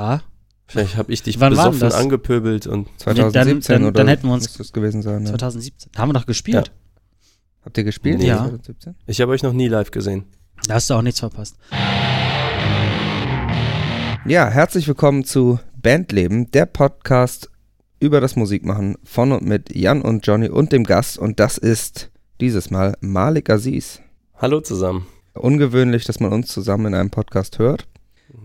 Ja. Vielleicht habe ich dich Wann war denn besoffen das? angepöbelt und 2017 dann- oder dann hätten wir uns- muss das gewesen sein. Ja. 2017. Haben wir doch gespielt. Habt ihr gespielt? Nee. Ja. 2017? ich habe euch noch nie live gesehen. Da hast du auch nichts verpasst. Ja, herzlich willkommen zu Bandleben, der Podcast über das Musikmachen von und mit Jan und Johnny und dem Gast. Und das ist dieses Mal Malik Aziz. Hallo zusammen. Ungewöhnlich, dass man uns zusammen in einem Podcast hört.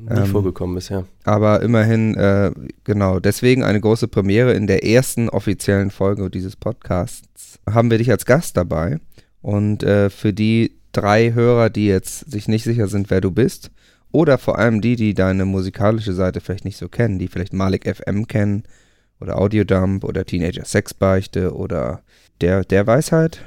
Nie Ähm, vorgekommen bisher. Aber immerhin, äh, genau, deswegen eine große Premiere in der ersten offiziellen Folge dieses Podcasts. Haben wir dich als Gast dabei. Und äh, für die drei Hörer, die jetzt sich nicht sicher sind, wer du bist, oder vor allem die, die deine musikalische Seite vielleicht nicht so kennen, die vielleicht Malik FM kennen, oder Audiodump, oder Teenager Sexbeichte, oder der, der Weisheit.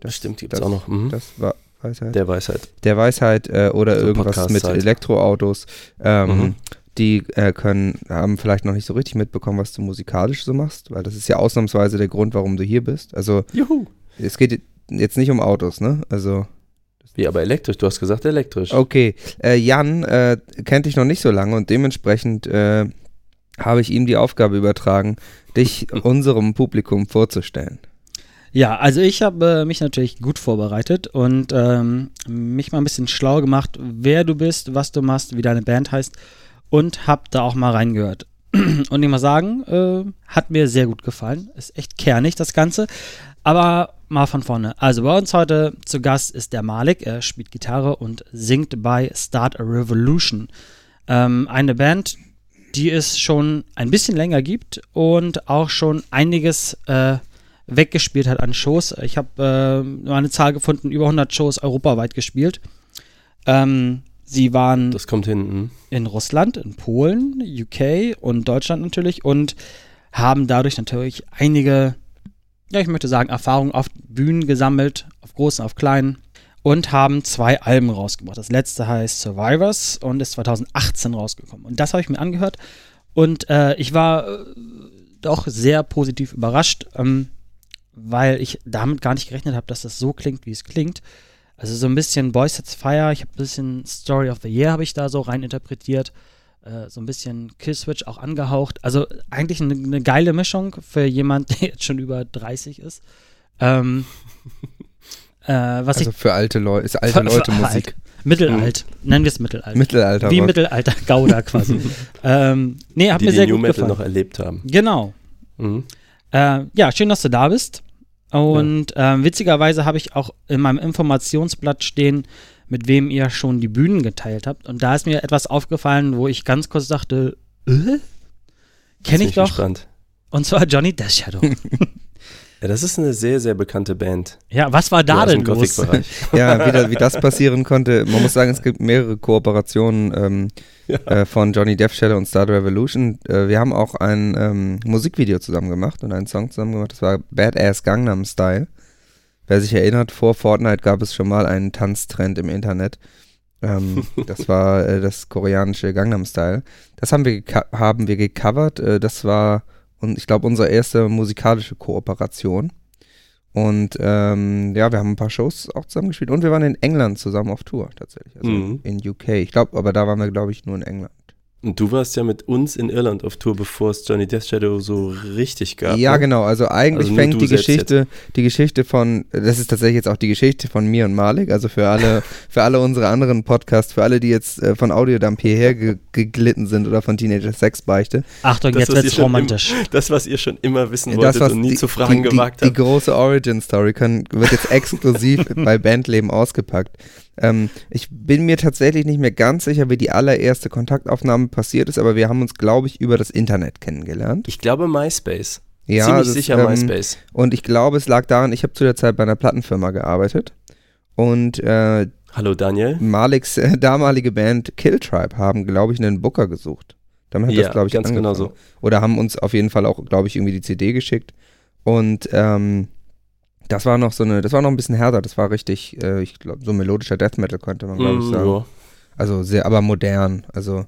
Das stimmt, gibt's das- auch noch. Mhm. Das war Weisheit Der Weisheit. der Weisheit äh, oder So irgendwas mit Podcast-Zeit. Elektroautos. Ähm, Mhm. Die äh, können, haben vielleicht noch nicht so richtig mitbekommen, was du musikalisch so machst, weil das ist ja ausnahmsweise der Grund, warum du hier bist. Also Juhu. es geht jetzt nicht um Autos, ne? Also Wie, aber elektrisch? Du hast gesagt elektrisch. okay. Äh, Jan äh, kennt dich noch nicht so lange und dementsprechend äh, habe ich ihm die Aufgabe übertragen, dich unserem Publikum vorzustellen. Ja, also ich habe äh, mich natürlich gut vorbereitet und ähm, mich mal ein bisschen schlau gemacht, wer du bist, was du machst, wie deine Band heißt und habe da auch mal reingehört. Und ich muss sagen, äh, hat mir sehr gut gefallen. Ist echt kernig das Ganze. Aber mal von vorne. Also bei uns heute zu Gast ist der Malik. Er spielt Gitarre und singt bei Start a Revolution. Ähm, eine Band, die es schon ein bisschen länger gibt und auch schon einiges äh, weggespielt hat an Shows. Ich habe äh, mal eine Zahl gefunden, über 100 Shows europaweit gespielt. Ähm, sie waren Das kommt hinten. in Russland, in Polen, UK und Deutschland natürlich und haben dadurch natürlich einige, ja, ich möchte sagen, Erfahrungen auf Bühnen gesammelt, auf großen, auf kleinen und haben zwei Alben rausgebracht. Das letzte heißt Survivors und ist 2018 rausgekommen. Und das habe ich mir angehört und äh, ich war äh, doch sehr positiv überrascht, ähm, weil ich damit gar nicht gerechnet habe, dass das so klingt, wie es klingt. Also so ein bisschen Boys Sets Fire, ich habe ein bisschen Story of the Year habe ich da so rein interpretiert. Äh, so ein bisschen Killswitch auch angehaucht. Also eigentlich eine, eine geile Mischung für jemand, der jetzt schon über 30 ist. Ähm, äh, was Also ich für alte Leute, ist alte für- Leute für Musik. alt, Mittelalt, nennen wir es Mittelalt. Mittelalter. Wie Rock. Mittelalter Gouda quasi. ähm, nee, hat die mir die sehr New gut Metal gefallen. noch erlebt haben. Genau. Mhm. Äh, ja, schön, dass du da bist. Und ähm, witzigerweise habe ich auch in meinem Informationsblatt stehen, mit wem ihr schon die Bühnen geteilt habt. Und da ist mir etwas aufgefallen, wo ich ganz kurz dachte, äh? Kenne ich doch. Gespannt. Und zwar Johnny Death Shadow. Ja, das ist eine sehr, sehr bekannte Band. ja, was war da Ja, denn los? Ja, wie, da, wie das passieren konnte. Man muss sagen, es gibt mehrere Kooperationen ähm, Ja. äh, von Johnny Death Shadow und Star Revolution. Äh, wir haben auch ein ähm, Musikvideo zusammen gemacht und einen Song zusammen gemacht. Das war Badass Gangnam Style. Wer sich erinnert, vor Fortnite gab es schon mal einen Tanztrend im Internet. Ähm, das war äh, das koreanische Gangnam Style. Das haben wir, haben wir gecovert. Äh, das war, und ich glaube, unsere erste musikalische Kooperation. Und ähm, ja, wir haben ein paar Shows auch zusammen gespielt und wir waren in England zusammen auf Tour tatsächlich. Also Mhm. in UK. Ich glaube, aber da waren wir, glaube ich, nur in England. Und du warst ja mit uns in Irland auf Tour, bevor es Johnny Death Shadow so richtig gab. Ja, ne? genau. Also eigentlich Also fängt die Geschichte, die Geschichte von, das ist tatsächlich jetzt auch die Geschichte von mir und Malik. Also für alle, für alle unsere anderen Podcasts, für alle, die jetzt äh, von Audiodump hierher ge geglitten sind oder von Teenager Sexbeichte. Achtung, Das, jetzt wird's romantisch. Das, was ihr schon immer wissen Das, wolltet was und nie die, zu fragen die, gewagt die, die habt. große Origin Story kann, wird jetzt exklusiv bei Bandleben ausgepackt. Ähm, ich bin mir tatsächlich nicht mehr ganz sicher, wie die allererste Kontaktaufnahme passiert ist, aber wir haben uns, glaube ich, über das Internet kennengelernt. Ich glaube MySpace. Ja, Ziemlich das, sicher ähm, MySpace. Und ich glaube, es lag daran, ich habe zu der Zeit bei einer Plattenfirma gearbeitet und äh, Hallo Daniel. Maliks äh, damalige Band Kill Tribe haben, glaube ich, einen Booker gesucht. Damit hat Ja, das, glaube ich, ganz genau angefangen. so. Oder haben uns auf jeden Fall auch, glaube ich, irgendwie die CD geschickt. Und ähm, das war noch so eine, das war noch ein bisschen härter. Das war richtig, äh, ich glaube, so melodischer Death Metal könnte man, glaube ich, Mm, sagen. ja. Also sehr, aber modern. Also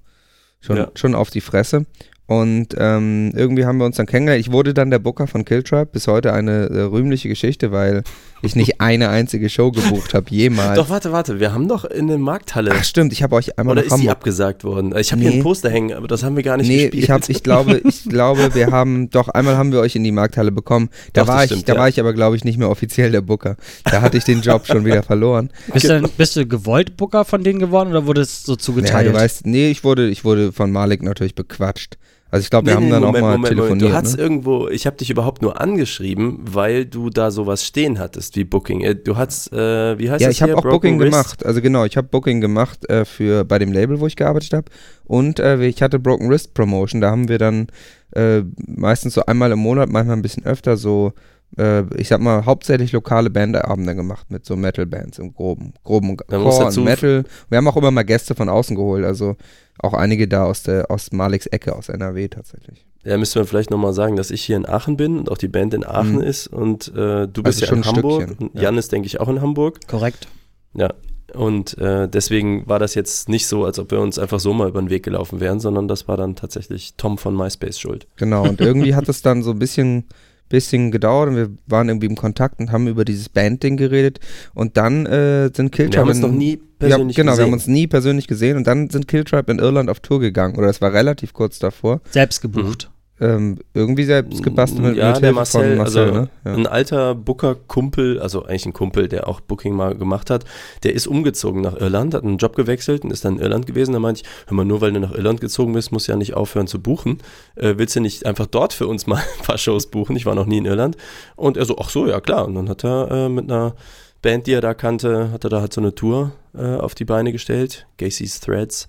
schon, Ja. schon auf die Fresse. Und ähm, irgendwie haben wir uns dann kennengelernt. Ich wurde dann der Booker von Kill Tribe. Bis heute eine äh, rühmliche Geschichte, weil ich nicht eine einzige Show gebucht habe, jemals. Doch, warte, warte, wir haben doch in der Markthalle. Ach stimmt, ich habe euch einmal Oder nach ist die Hamburg. abgesagt worden? Ich habe hier Nee. ein Poster hängen, aber das haben wir gar nicht Nee, gespielt. ich, hab, ich glaube, ich glaube, wir haben, doch, einmal haben wir euch in die Markthalle bekommen. Da Doch, war ich, stimmt, da ja. war ich aber, glaube ich, nicht mehr offiziell der Booker. Da hatte ich den Job schon wieder verloren. Bist du, denn- bist du gewollt Booker von denen geworden oder wurde es so Ja, zugeteilt? du weißt, nee, ich wurde, ich wurde von Malik natürlich bequatscht. Also ich glaube, wir haben dann auch mal telefoniert. Du hast ne? irgendwo, ich habe dich überhaupt nur angeschrieben, weil du da sowas stehen hattest wie Booking. Äh, Du hast, äh, wie heißt Ja, das ich habe auch Booking Wrist? gemacht. Also genau, ich habe Booking gemacht äh, für bei dem Label, wo ich gearbeitet habe. Und äh, ich hatte Broken Wrist Promotion. Da haben wir dann äh, meistens so einmal im Monat, manchmal ein bisschen öfter so, äh, ich sag mal, hauptsächlich lokale Bandabende gemacht mit so Metal-Bands im groben, groben Man Core und Metal. Wir haben auch immer mal Gäste von außen geholt, also auch einige da aus der aus Maliks Ecke, aus NRW tatsächlich. Ja, müssen wir vielleicht nochmal sagen, dass ich hier in Aachen bin und auch die Band in Aachen Mhm. ist und äh, du bist Also ja schon in ein Hamburg Stückchen, und ja. Jan ist, denke ich, auch in Hamburg. Korrekt. Ja. Und äh, deswegen war das jetzt nicht so, als ob wir uns einfach so mal über den Weg gelaufen wären, sondern das war dann tatsächlich Tom von MySpace schuld. Genau, und irgendwie hat es dann so ein bisschen, bisschen gedauert und wir waren irgendwie im Kontakt und haben über dieses Band-Ding geredet und dann äh, sind Killtribe Wir haben uns noch nie ja, persönlich genau, wir gesehen. haben uns nie persönlich gesehen und dann sind Killtribe in Irland auf Tour gegangen oder es war relativ kurz davor. Selbst gebucht. Ähm, irgendwie selbst gebastelt mit, ja, mit der Marcel, von Marcel, also ne? Ja. ein alter Booker-Kumpel, also eigentlich ein Kumpel, der auch Booking mal gemacht hat, der ist umgezogen nach Irland, hat einen Job gewechselt und ist dann in Irland gewesen. Da meinte ich, hör mal, nur weil du nach Irland gezogen bist, musst du ja nicht aufhören zu buchen. Äh, willst du nicht einfach dort für uns mal ein paar Shows buchen? Ich war noch nie in Irland. Und er so, ach so, ja klar. Und dann hat er äh, mit einer Band, die er da kannte, hat er da halt so eine Tour äh, auf die Beine gestellt, Gacy's Threads.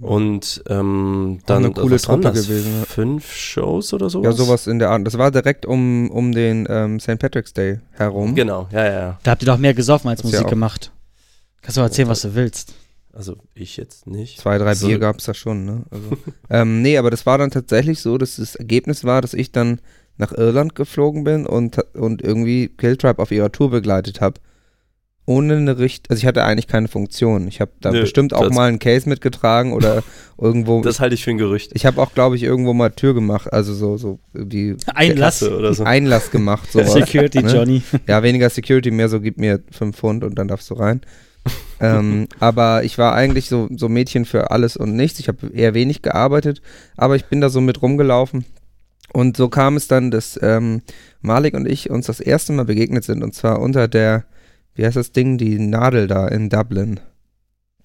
Und ähm, dann eine coole Truppe das? gewesen, ja. Fünf Shows oder sowas? ja, sowas in der Art. Das war direkt um, um den ähm, St. Patrick's Day herum. Genau, ja, ja, ja. Da habt ihr doch mehr gesoffen als Das ja Musik gemacht. Kannst du mal erzählen, was du willst. Also ich jetzt nicht. Zwei, drei So. Bier gab es da schon, ne? Also, ähm, nee, aber das war dann tatsächlich so, dass das Ergebnis war, dass ich dann nach Irland geflogen bin und, und irgendwie Killtribe auf ihrer Tour begleitet habe. Ohne eine Richt, also ich hatte eigentlich keine Funktion. Ich habe da Nö, bestimmt auch mal einen Case mitgetragen oder irgendwo. Das halte ich für ein Gerücht. ich habe auch, glaube ich, irgendwo mal Tür gemacht, also so, so wie Einlass. Kasse oder so. Einlass gemacht. Sowas, Security ne? Johnny. Ja, weniger Security, mehr so, gib mir fünf Pfund und dann darfst du rein. ähm, aber ich war eigentlich so, so Mädchen für alles und nichts. Ich habe eher wenig gearbeitet, aber ich bin da so mit rumgelaufen. Und so kam es dann, dass ähm, Malik und ich uns das erste Mal begegnet sind und zwar unter der, wie heißt das Ding, die Nadel da in Dublin.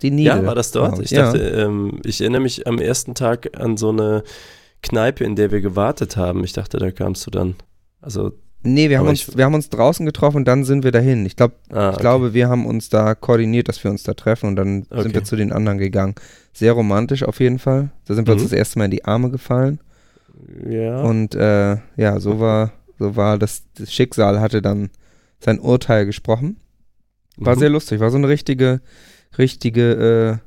Die Needle. Ja, war das dort? glaub Ich ja. dachte, ähm, ich erinnere mich am ersten Tag an so eine Kneipe, in der wir gewartet haben. Ich dachte, da kamst du dann. Also, Nee, wir haben, uns, wir haben uns draußen getroffen und dann sind wir dahin. Ich glaube, ah, Ich glaube, wir haben uns da koordiniert, dass wir uns da treffen und dann Okay. sind wir zu den anderen gegangen. Sehr romantisch auf jeden Fall. Da sind wir uns Mhm. das erste Mal in die Arme gefallen. okay. ja. Und äh, ja, so war, so war das, das Schicksal hatte dann sein Urteil gesprochen. War Mhm. sehr lustig, war so eine richtige, richtige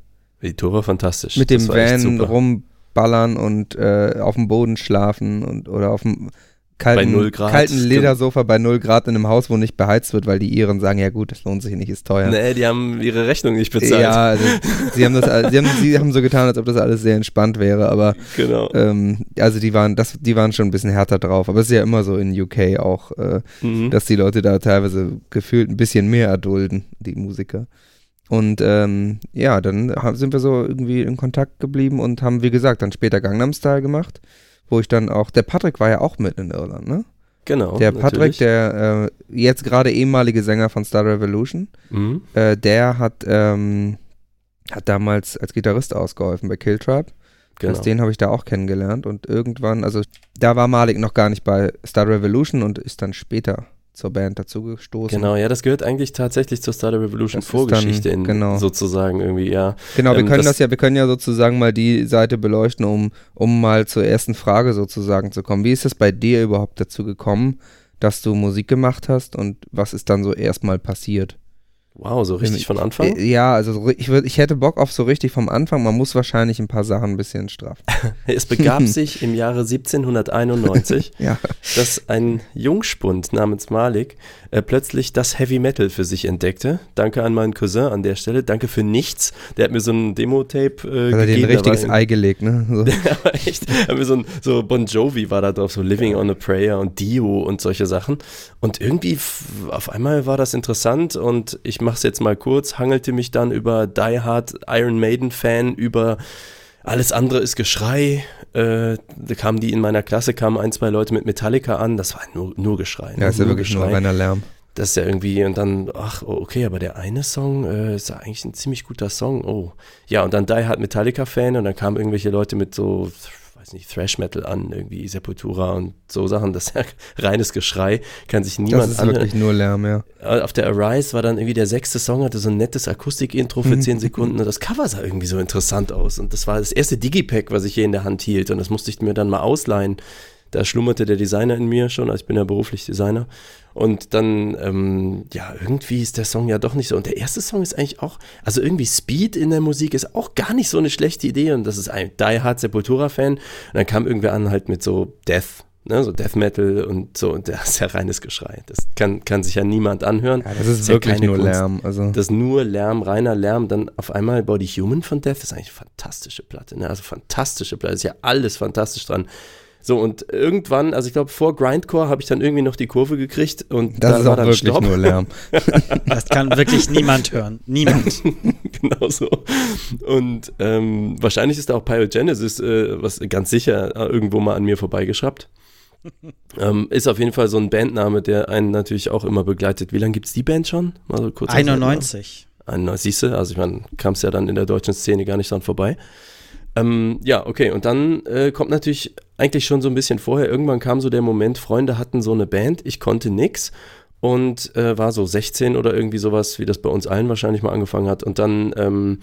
Die Tour war fantastisch. äh, mit dem Van rumballern und äh, auf dem Boden schlafen und oder auf dem kalten, null Grad. kalten Ledersofa bei 0 Grad in einem Haus, wo nicht beheizt wird, weil die Iren sagen, ja gut, das lohnt sich nicht, ist teuer. Nee, die haben ihre Rechnung nicht bezahlt. Ja, also, sie, haben das, sie, haben, sie haben so getan, als ob das alles sehr entspannt wäre, aber Genau. ähm, also die waren, das, die waren schon ein bisschen härter drauf. Aber es ist ja immer so in UK auch, äh, Mhm. dass die Leute da teilweise gefühlt ein bisschen mehr erdulden, die Musiker. Und ähm, ja, dann sind wir so irgendwie in Kontakt geblieben und haben, wie gesagt, dann später Gangnam Style gemacht, wo ich dann auch, der Patrick war ja auch mit in Irland, ne? genau. Der Patrick, natürlich. der äh, jetzt gerade ehemalige Sänger von Star Revolution, Mhm. äh, der hat, ähm, hat damals als Gitarrist ausgeholfen bei Killtribe. Genau. Das, den habe ich da auch kennengelernt und irgendwann, also da war Malik noch gar nicht bei Star Revolution und ist dann später zur Band dazugestoßen. Genau, ja, das gehört eigentlich tatsächlich zur Startup Revolution Das Vorgeschichte dann- in genau. sozusagen irgendwie, ja. Genau, wir Ähm, können das, das- ja, wir können ja sozusagen mal die Seite beleuchten, um, um mal zur ersten Frage sozusagen zu kommen. Wie ist es bei dir überhaupt dazu gekommen, dass du Musik gemacht hast und was ist dann so erstmal passiert? Wow, so richtig von Anfang? Äh, Ja, also ich, würd, ich hätte Bock auf so richtig vom Anfang. Man muss wahrscheinlich ein paar Sachen ein bisschen straffen. Es begab sich im Jahre 1791, Ja. dass ein Jungspund namens Malik äh, plötzlich das Heavy Metal für sich entdeckte. Danke an meinen Cousin an der Stelle. Danke für nichts. Der hat mir so ein Demo-Tape äh, Hat er dir ein gegeben. da richtiges Ei gelegt, ne? So. Echt, haben wir so, ein, so Bon Jovi war da drauf, so Living on a Prayer und Dio und solche Sachen. Und irgendwie auf einmal war das interessant und ich mach's jetzt mal kurz, hangelte mich dann über Die Hard Iron Maiden Fan, über alles andere ist Geschrei. Äh, da kamen die in meiner Klasse, kamen ein, zwei Leute mit Metallica an, das war nur, nur Geschrei. Ja, ist ja nur wirklich nur reiner Lärm. das ist ja irgendwie, und dann, ach, oh, okay, aber der eine Song äh, ist ja eigentlich ein ziemlich guter Song. Oh. Ja, und dann Die Hard Metallica-Fan und dann kamen irgendwelche Leute mit so, weiß nicht, Thrash Metal an, irgendwie Sepultura und so Sachen. Das ist ja reines Geschrei, kann sich niemand Das ist anhören. wirklich nur Lärm, ja. Äh, Auf der Arise war dann irgendwie der sechste Song, hatte so ein nettes Akustik-Intro für 10 Sekunden und das Cover sah irgendwie so interessant aus. Und das war das erste Digipack, was ich hier in der Hand hielt und das musste ich mir dann mal ausleihen. Da schlummerte der Designer in mir schon, also ich bin ja beruflich Designer. Und dann, ähm, ja, irgendwie ist der Song ja doch nicht so. Und der erste Song ist eigentlich auch, also irgendwie Speed in der Musik ist auch gar nicht so eine schlechte Idee. Und das ist ein Die Hard Sepultura-Fan. Und dann kam irgendwer an halt mit so Death, ne, so Death Metal und so. Und das ist ja reines Geschrei. Das kann, kann sich ja niemand anhören. ja das ist, Ist ja wirklich keine nur Kunst. Lärm. Also, Das ist nur Lärm, reiner Lärm. Dann auf einmal Body Human von Death ist eigentlich eine fantastische Platte. Ne? Also fantastische Platte. Ist ja alles fantastisch dran. So, und irgendwann, also ich glaube, vor Grindcore habe ich dann irgendwie noch die Kurve gekriegt und das da ist war auch dann wirklich Stopp. nur Lärm. Das kann wirklich niemand hören. Niemand. genau so. Und ähm, wahrscheinlich ist da auch Pyrogenesis, äh, was ganz sicher äh, irgendwo mal an mir vorbeigeschraubt. ähm, ist auf jeden Fall so ein Bandname, der einen natürlich auch immer begleitet. Wie lange gibt es die Band schon? Mal so kurz 91. 91, siehst du, also ich meine, kam es ja dann in der deutschen Szene gar nicht dran vorbei. Ähm, ja, okay, und dann äh, kommt natürlich eigentlich schon so ein bisschen vorher, irgendwann kam so der Moment, Freunde hatten so eine Band, ich konnte nix und äh, war so 16 oder irgendwie sowas, wie das bei uns allen wahrscheinlich mal angefangen hat. Und dann ähm,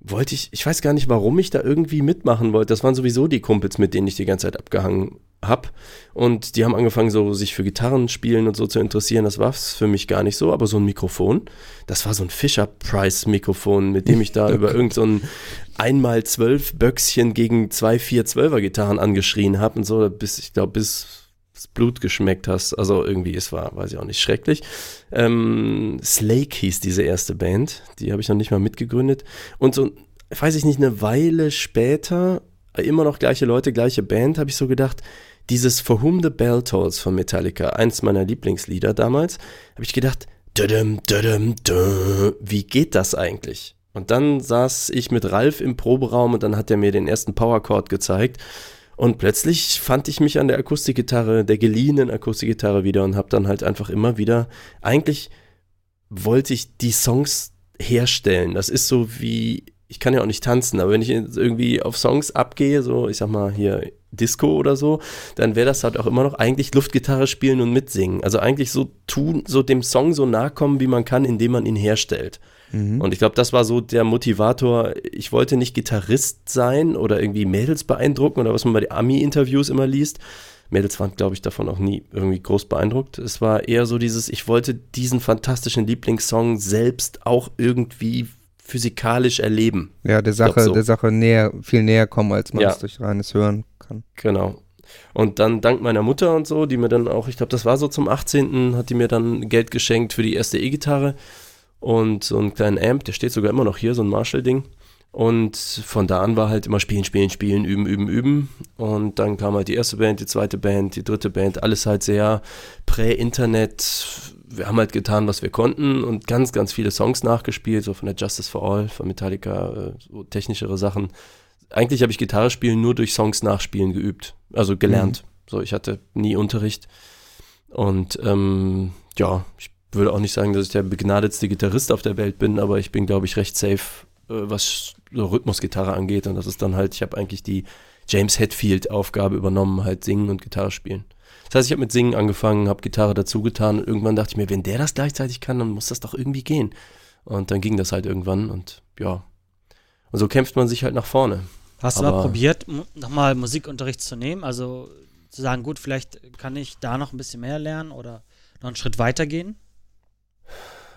wollte ich, ich weiß gar nicht, warum ich da irgendwie mitmachen wollte. Das waren sowieso die Kumpels, mit denen ich die ganze Zeit abgehangen hab. Und die haben angefangen, so sich für Gitarren spielen und so zu interessieren. Das war es für mich gar nicht so, aber so ein Mikrofon, das war so ein Fisher-Price-Mikrofon, mit dem ich da über irgend so ein einmal zwölf Böckschen gegen zwei vier Zwölfer Gitarren angeschrien habe und so, bis, ich glaube, bis das Blut geschmeckt hast. Also irgendwie, es war, weiß ich auch nicht, schrecklich. Ähm, Slake hieß diese erste Band, die habe ich noch nicht mal mitgegründet. Und so, weiß ich nicht, eine Weile später, immer noch gleiche Leute, gleiche Band, habe ich so gedacht, dieses For Whom the Bell Tolls von Metallica, eins meiner Lieblingslieder damals, habe ich gedacht, wie geht das eigentlich? Und dann saß ich mit Ralf im Proberaum und dann hat er mir den ersten Powerchord gezeigt. Und plötzlich fand ich mich an der Akustikgitarre, der geliehenen Akustikgitarre wieder und habe dann halt einfach immer wieder, eigentlich wollte ich die Songs herstellen. Das ist so wie, ich kann ja auch nicht tanzen, aber wenn ich jetzt irgendwie auf Songs abgehe, so ich sag mal hier Disco oder so, dann wäre das halt auch immer noch eigentlich Luftgitarre spielen und mitsingen. Also eigentlich so tun, so dem Song so nahe kommen, wie man kann, indem man ihn herstellt. Mhm. Und ich glaube, das war so der Motivator. Ich wollte nicht Gitarrist sein oder irgendwie Mädels beeindrucken oder was man bei den Ami-Interviews immer liest. Mädels waren, glaube ich, davon auch nie irgendwie groß beeindruckt. Es war eher so dieses, ich wollte diesen fantastischen Lieblingssong selbst auch irgendwie physikalisch erleben. Ja, der Sache, so. der Sache näher, viel näher kommen, als man Ja. es durch reines Hören kann. Genau. Und dann dank meiner Mutter und so, die mir dann auch, ich glaube, das war so zum 18. hat die mir dann Geld geschenkt für die erste E-Gitarre und so einen kleinen Amp, der steht sogar immer noch hier, so ein Marshall-Ding. Und von da an war halt immer spielen, spielen, spielen, üben, üben, üben. Und dann kam halt die erste Band, die zweite Band, die dritte Band, alles halt sehr prä-Internet. Wir haben halt getan, was wir konnten und ganz, ganz viele Songs nachgespielt, so von der Justice for All, von Metallica, äh, so technischere Sachen. Eigentlich habe ich Gitarre spielen nur durch Songs nachspielen geübt, also gelernt. So, ich hatte nie Unterricht. Und ähm, ja, ich würde auch nicht sagen, dass ich der begnadetste Gitarrist auf der Welt bin, aber ich bin, glaube ich, recht safe, äh, was so Rhythmusgitarre angeht. Und das ist dann halt, ich habe eigentlich die James Hetfield-Aufgabe übernommen, halt singen und Gitarre spielen. Das heißt, ich habe mit Singen angefangen, habe Gitarre dazu getan und irgendwann dachte ich mir, wenn der das gleichzeitig kann, dann muss das doch irgendwie gehen. Und dann ging das halt irgendwann und ja. Und so kämpft man sich halt nach vorne. Hast du mal probiert, nochmal Musikunterricht zu nehmen? Also zu sagen, gut, vielleicht kann ich da noch ein bisschen mehr lernen oder noch einen Schritt weiter gehen?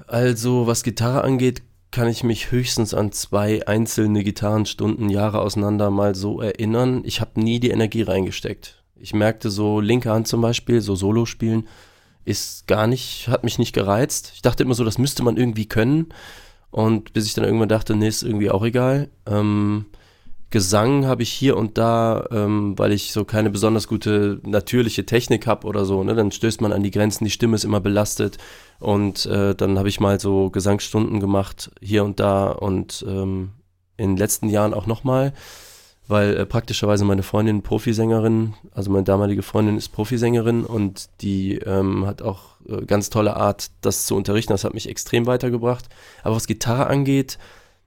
Also, was Gitarre angeht, kann ich mich höchstens an zwei einzelne Gitarrenstunden Jahre auseinander mal so erinnern. Ich habe nie die Energie reingesteckt. Ich merkte so, linke Hand zum Beispiel, so Solo spielen, ist gar nicht, hat mich nicht gereizt. Ich dachte immer so, das müsste man irgendwie können. Und bis ich dann irgendwann dachte, nee, ist irgendwie auch egal. Ähm, Gesang habe ich hier und da, ähm, weil ich so keine besonders gute natürliche Technik habe oder so, ne, dann stößt man an die Grenzen, die Stimme ist immer belastet und äh, dann habe ich mal so Gesangsstunden gemacht hier und da und ähm, in den letzten Jahren auch nochmal, weil äh, praktischerweise meine Freundin Profisängerin, also meine damalige Freundin ist Profisängerin und die ähm, hat auch äh, ganz tolle Art, das zu unterrichten, das hat mich extrem weitergebracht. Aber was Gitarre angeht,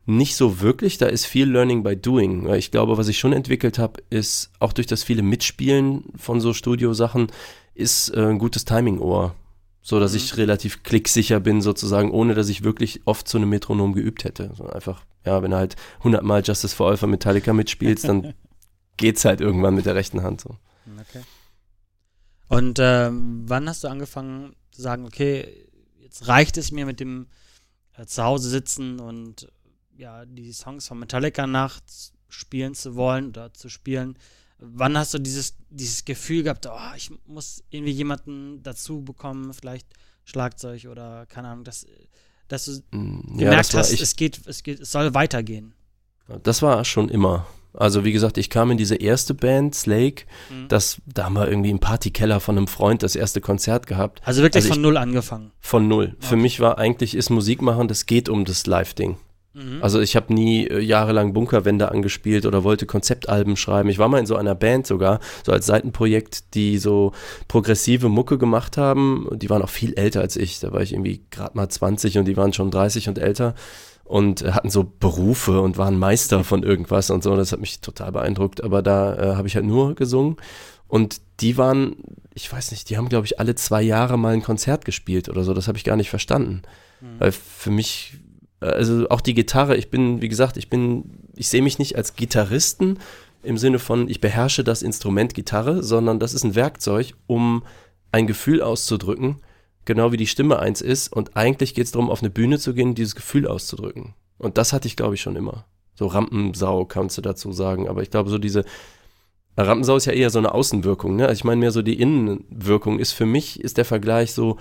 nicht so wirklich, da ist viel Learning by Doing. Ich glaube, was ich schon entwickelt habe, ist auch durch das viele Mitspielen von so Studiosachen, ist äh, ein gutes Timing-Ohr. So dass mhm. ich relativ klicksicher bin, sozusagen, ohne dass ich wirklich oft zu einem Metronom geübt hätte. So einfach, ja, wenn du halt 100 Mal Justice for All von Metallica mitspielst, dann geht's halt irgendwann mit der rechten Hand so. Okay. Und äh, wann hast du angefangen zu sagen, okay, jetzt reicht es mir mit dem äh, Zuhause sitzen und ja, die Songs von Metallica nachts spielen zu wollen oder zu spielen. Wann hast du dieses, dieses Gefühl gehabt, oh, ich muss irgendwie jemanden dazu bekommen, vielleicht Schlagzeug oder keine Ahnung, dass, dass du mm, ja, gemerkt hast, es geht, es geht, es soll weitergehen. Das war schon immer. Also wie gesagt, ich kam in diese erste Band, Slake, mhm. das, da haben wir irgendwie im Partykeller von einem Freund das erste Konzert gehabt. Also wirklich also von ich, null angefangen? Von null. Okay. Für mich war eigentlich, ist Musik machen, das geht um das Live-Ding. Mhm. Also ich habe nie äh, jahrelang Bunkerwände angespielt oder wollte Konzeptalben schreiben. Ich war mal in so einer Band sogar, so als Seitenprojekt, die so progressive Mucke gemacht haben. Die waren auch viel älter als ich. Da war ich irgendwie gerade mal 20 und die waren schon 30 und älter und hatten so Berufe und waren Meister von irgendwas und so. Das hat mich total beeindruckt. Aber da äh, habe ich halt nur gesungen. Und die waren, ich weiß nicht, die haben, glaube ich, alle zwei Jahre mal ein Konzert gespielt oder so. Das habe ich gar nicht verstanden. Mhm. Weil für mich also auch die Gitarre, ich bin, wie gesagt, ich bin, ich sehe mich nicht als Gitarristen im Sinne von, ich beherrsche das Instrument Gitarre, sondern das ist ein Werkzeug, um ein Gefühl auszudrücken, genau wie die Stimme eins ist. Und eigentlich geht es darum, auf eine Bühne zu gehen, dieses Gefühl auszudrücken. Und das hatte ich, glaube ich, schon immer. So Rampensau kannst du dazu sagen. Aber ich glaube, so diese Rampensau ist ja eher so eine Außenwirkung. Ne? Also ich meine mehr so die Innenwirkung ist für mich, ist der Vergleich so,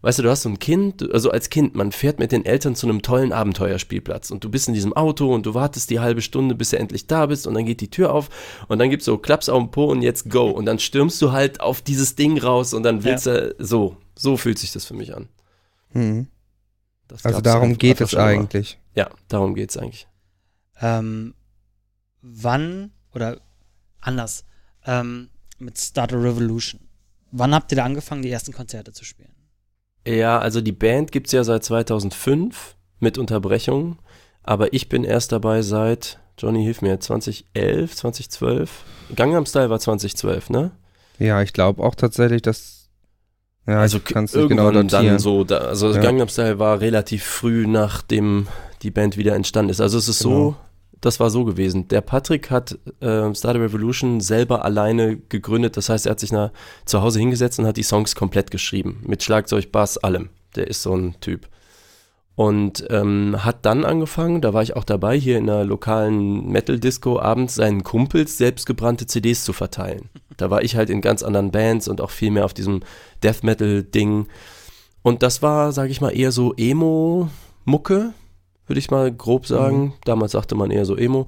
Weißt du, du hast so ein Kind, also als Kind, man fährt mit den Eltern zu einem tollen Abenteuerspielplatz und du bist in diesem Auto und du wartest die halbe Stunde, bis du endlich da bist und dann geht die Tür auf und dann gibt's so Klaps auf den Po und jetzt go und dann stürmst du halt auf dieses Ding raus und dann willst ja. du, so, so fühlt sich das für mich an. Mhm. Also darum geht es eigentlich. Ja, darum geht es eigentlich. Ähm, wann, oder anders, ähm, mit Starter Revolution, wann habt ihr da angefangen, die ersten Konzerte zu spielen? Ja, also die Band gibt es ja seit 2005 mit Unterbrechungen, aber ich bin erst dabei seit, Johnny hilf mir, 2011, 2012. Gangnam Style war 2012, ne? Ja, ich glaube auch tatsächlich, dass ja, also kannst du genau dann so, da, also ja. Gangnam Style war relativ früh nachdem die Band wieder entstanden ist. Also es ist genau. so, das war so gewesen. Der Patrick hat äh, Starter Revolution selber alleine gegründet. Das heißt, er hat sich nach, zu Hause hingesetzt und hat die Songs komplett geschrieben. Mit Schlagzeug, Bass, allem. Der ist so ein Typ. Und ähm, hat dann angefangen, da war ich auch dabei, hier in einer lokalen Metal-Disco abends seinen Kumpels selbstgebrannte CDs zu verteilen. Da war ich halt in ganz anderen Bands und auch viel mehr auf diesem Death Metal-Ding. Und das war, sag ich mal, eher so Emo-Mucke würde ich mal grob sagen. Mhm. Damals sagte man eher so Emo.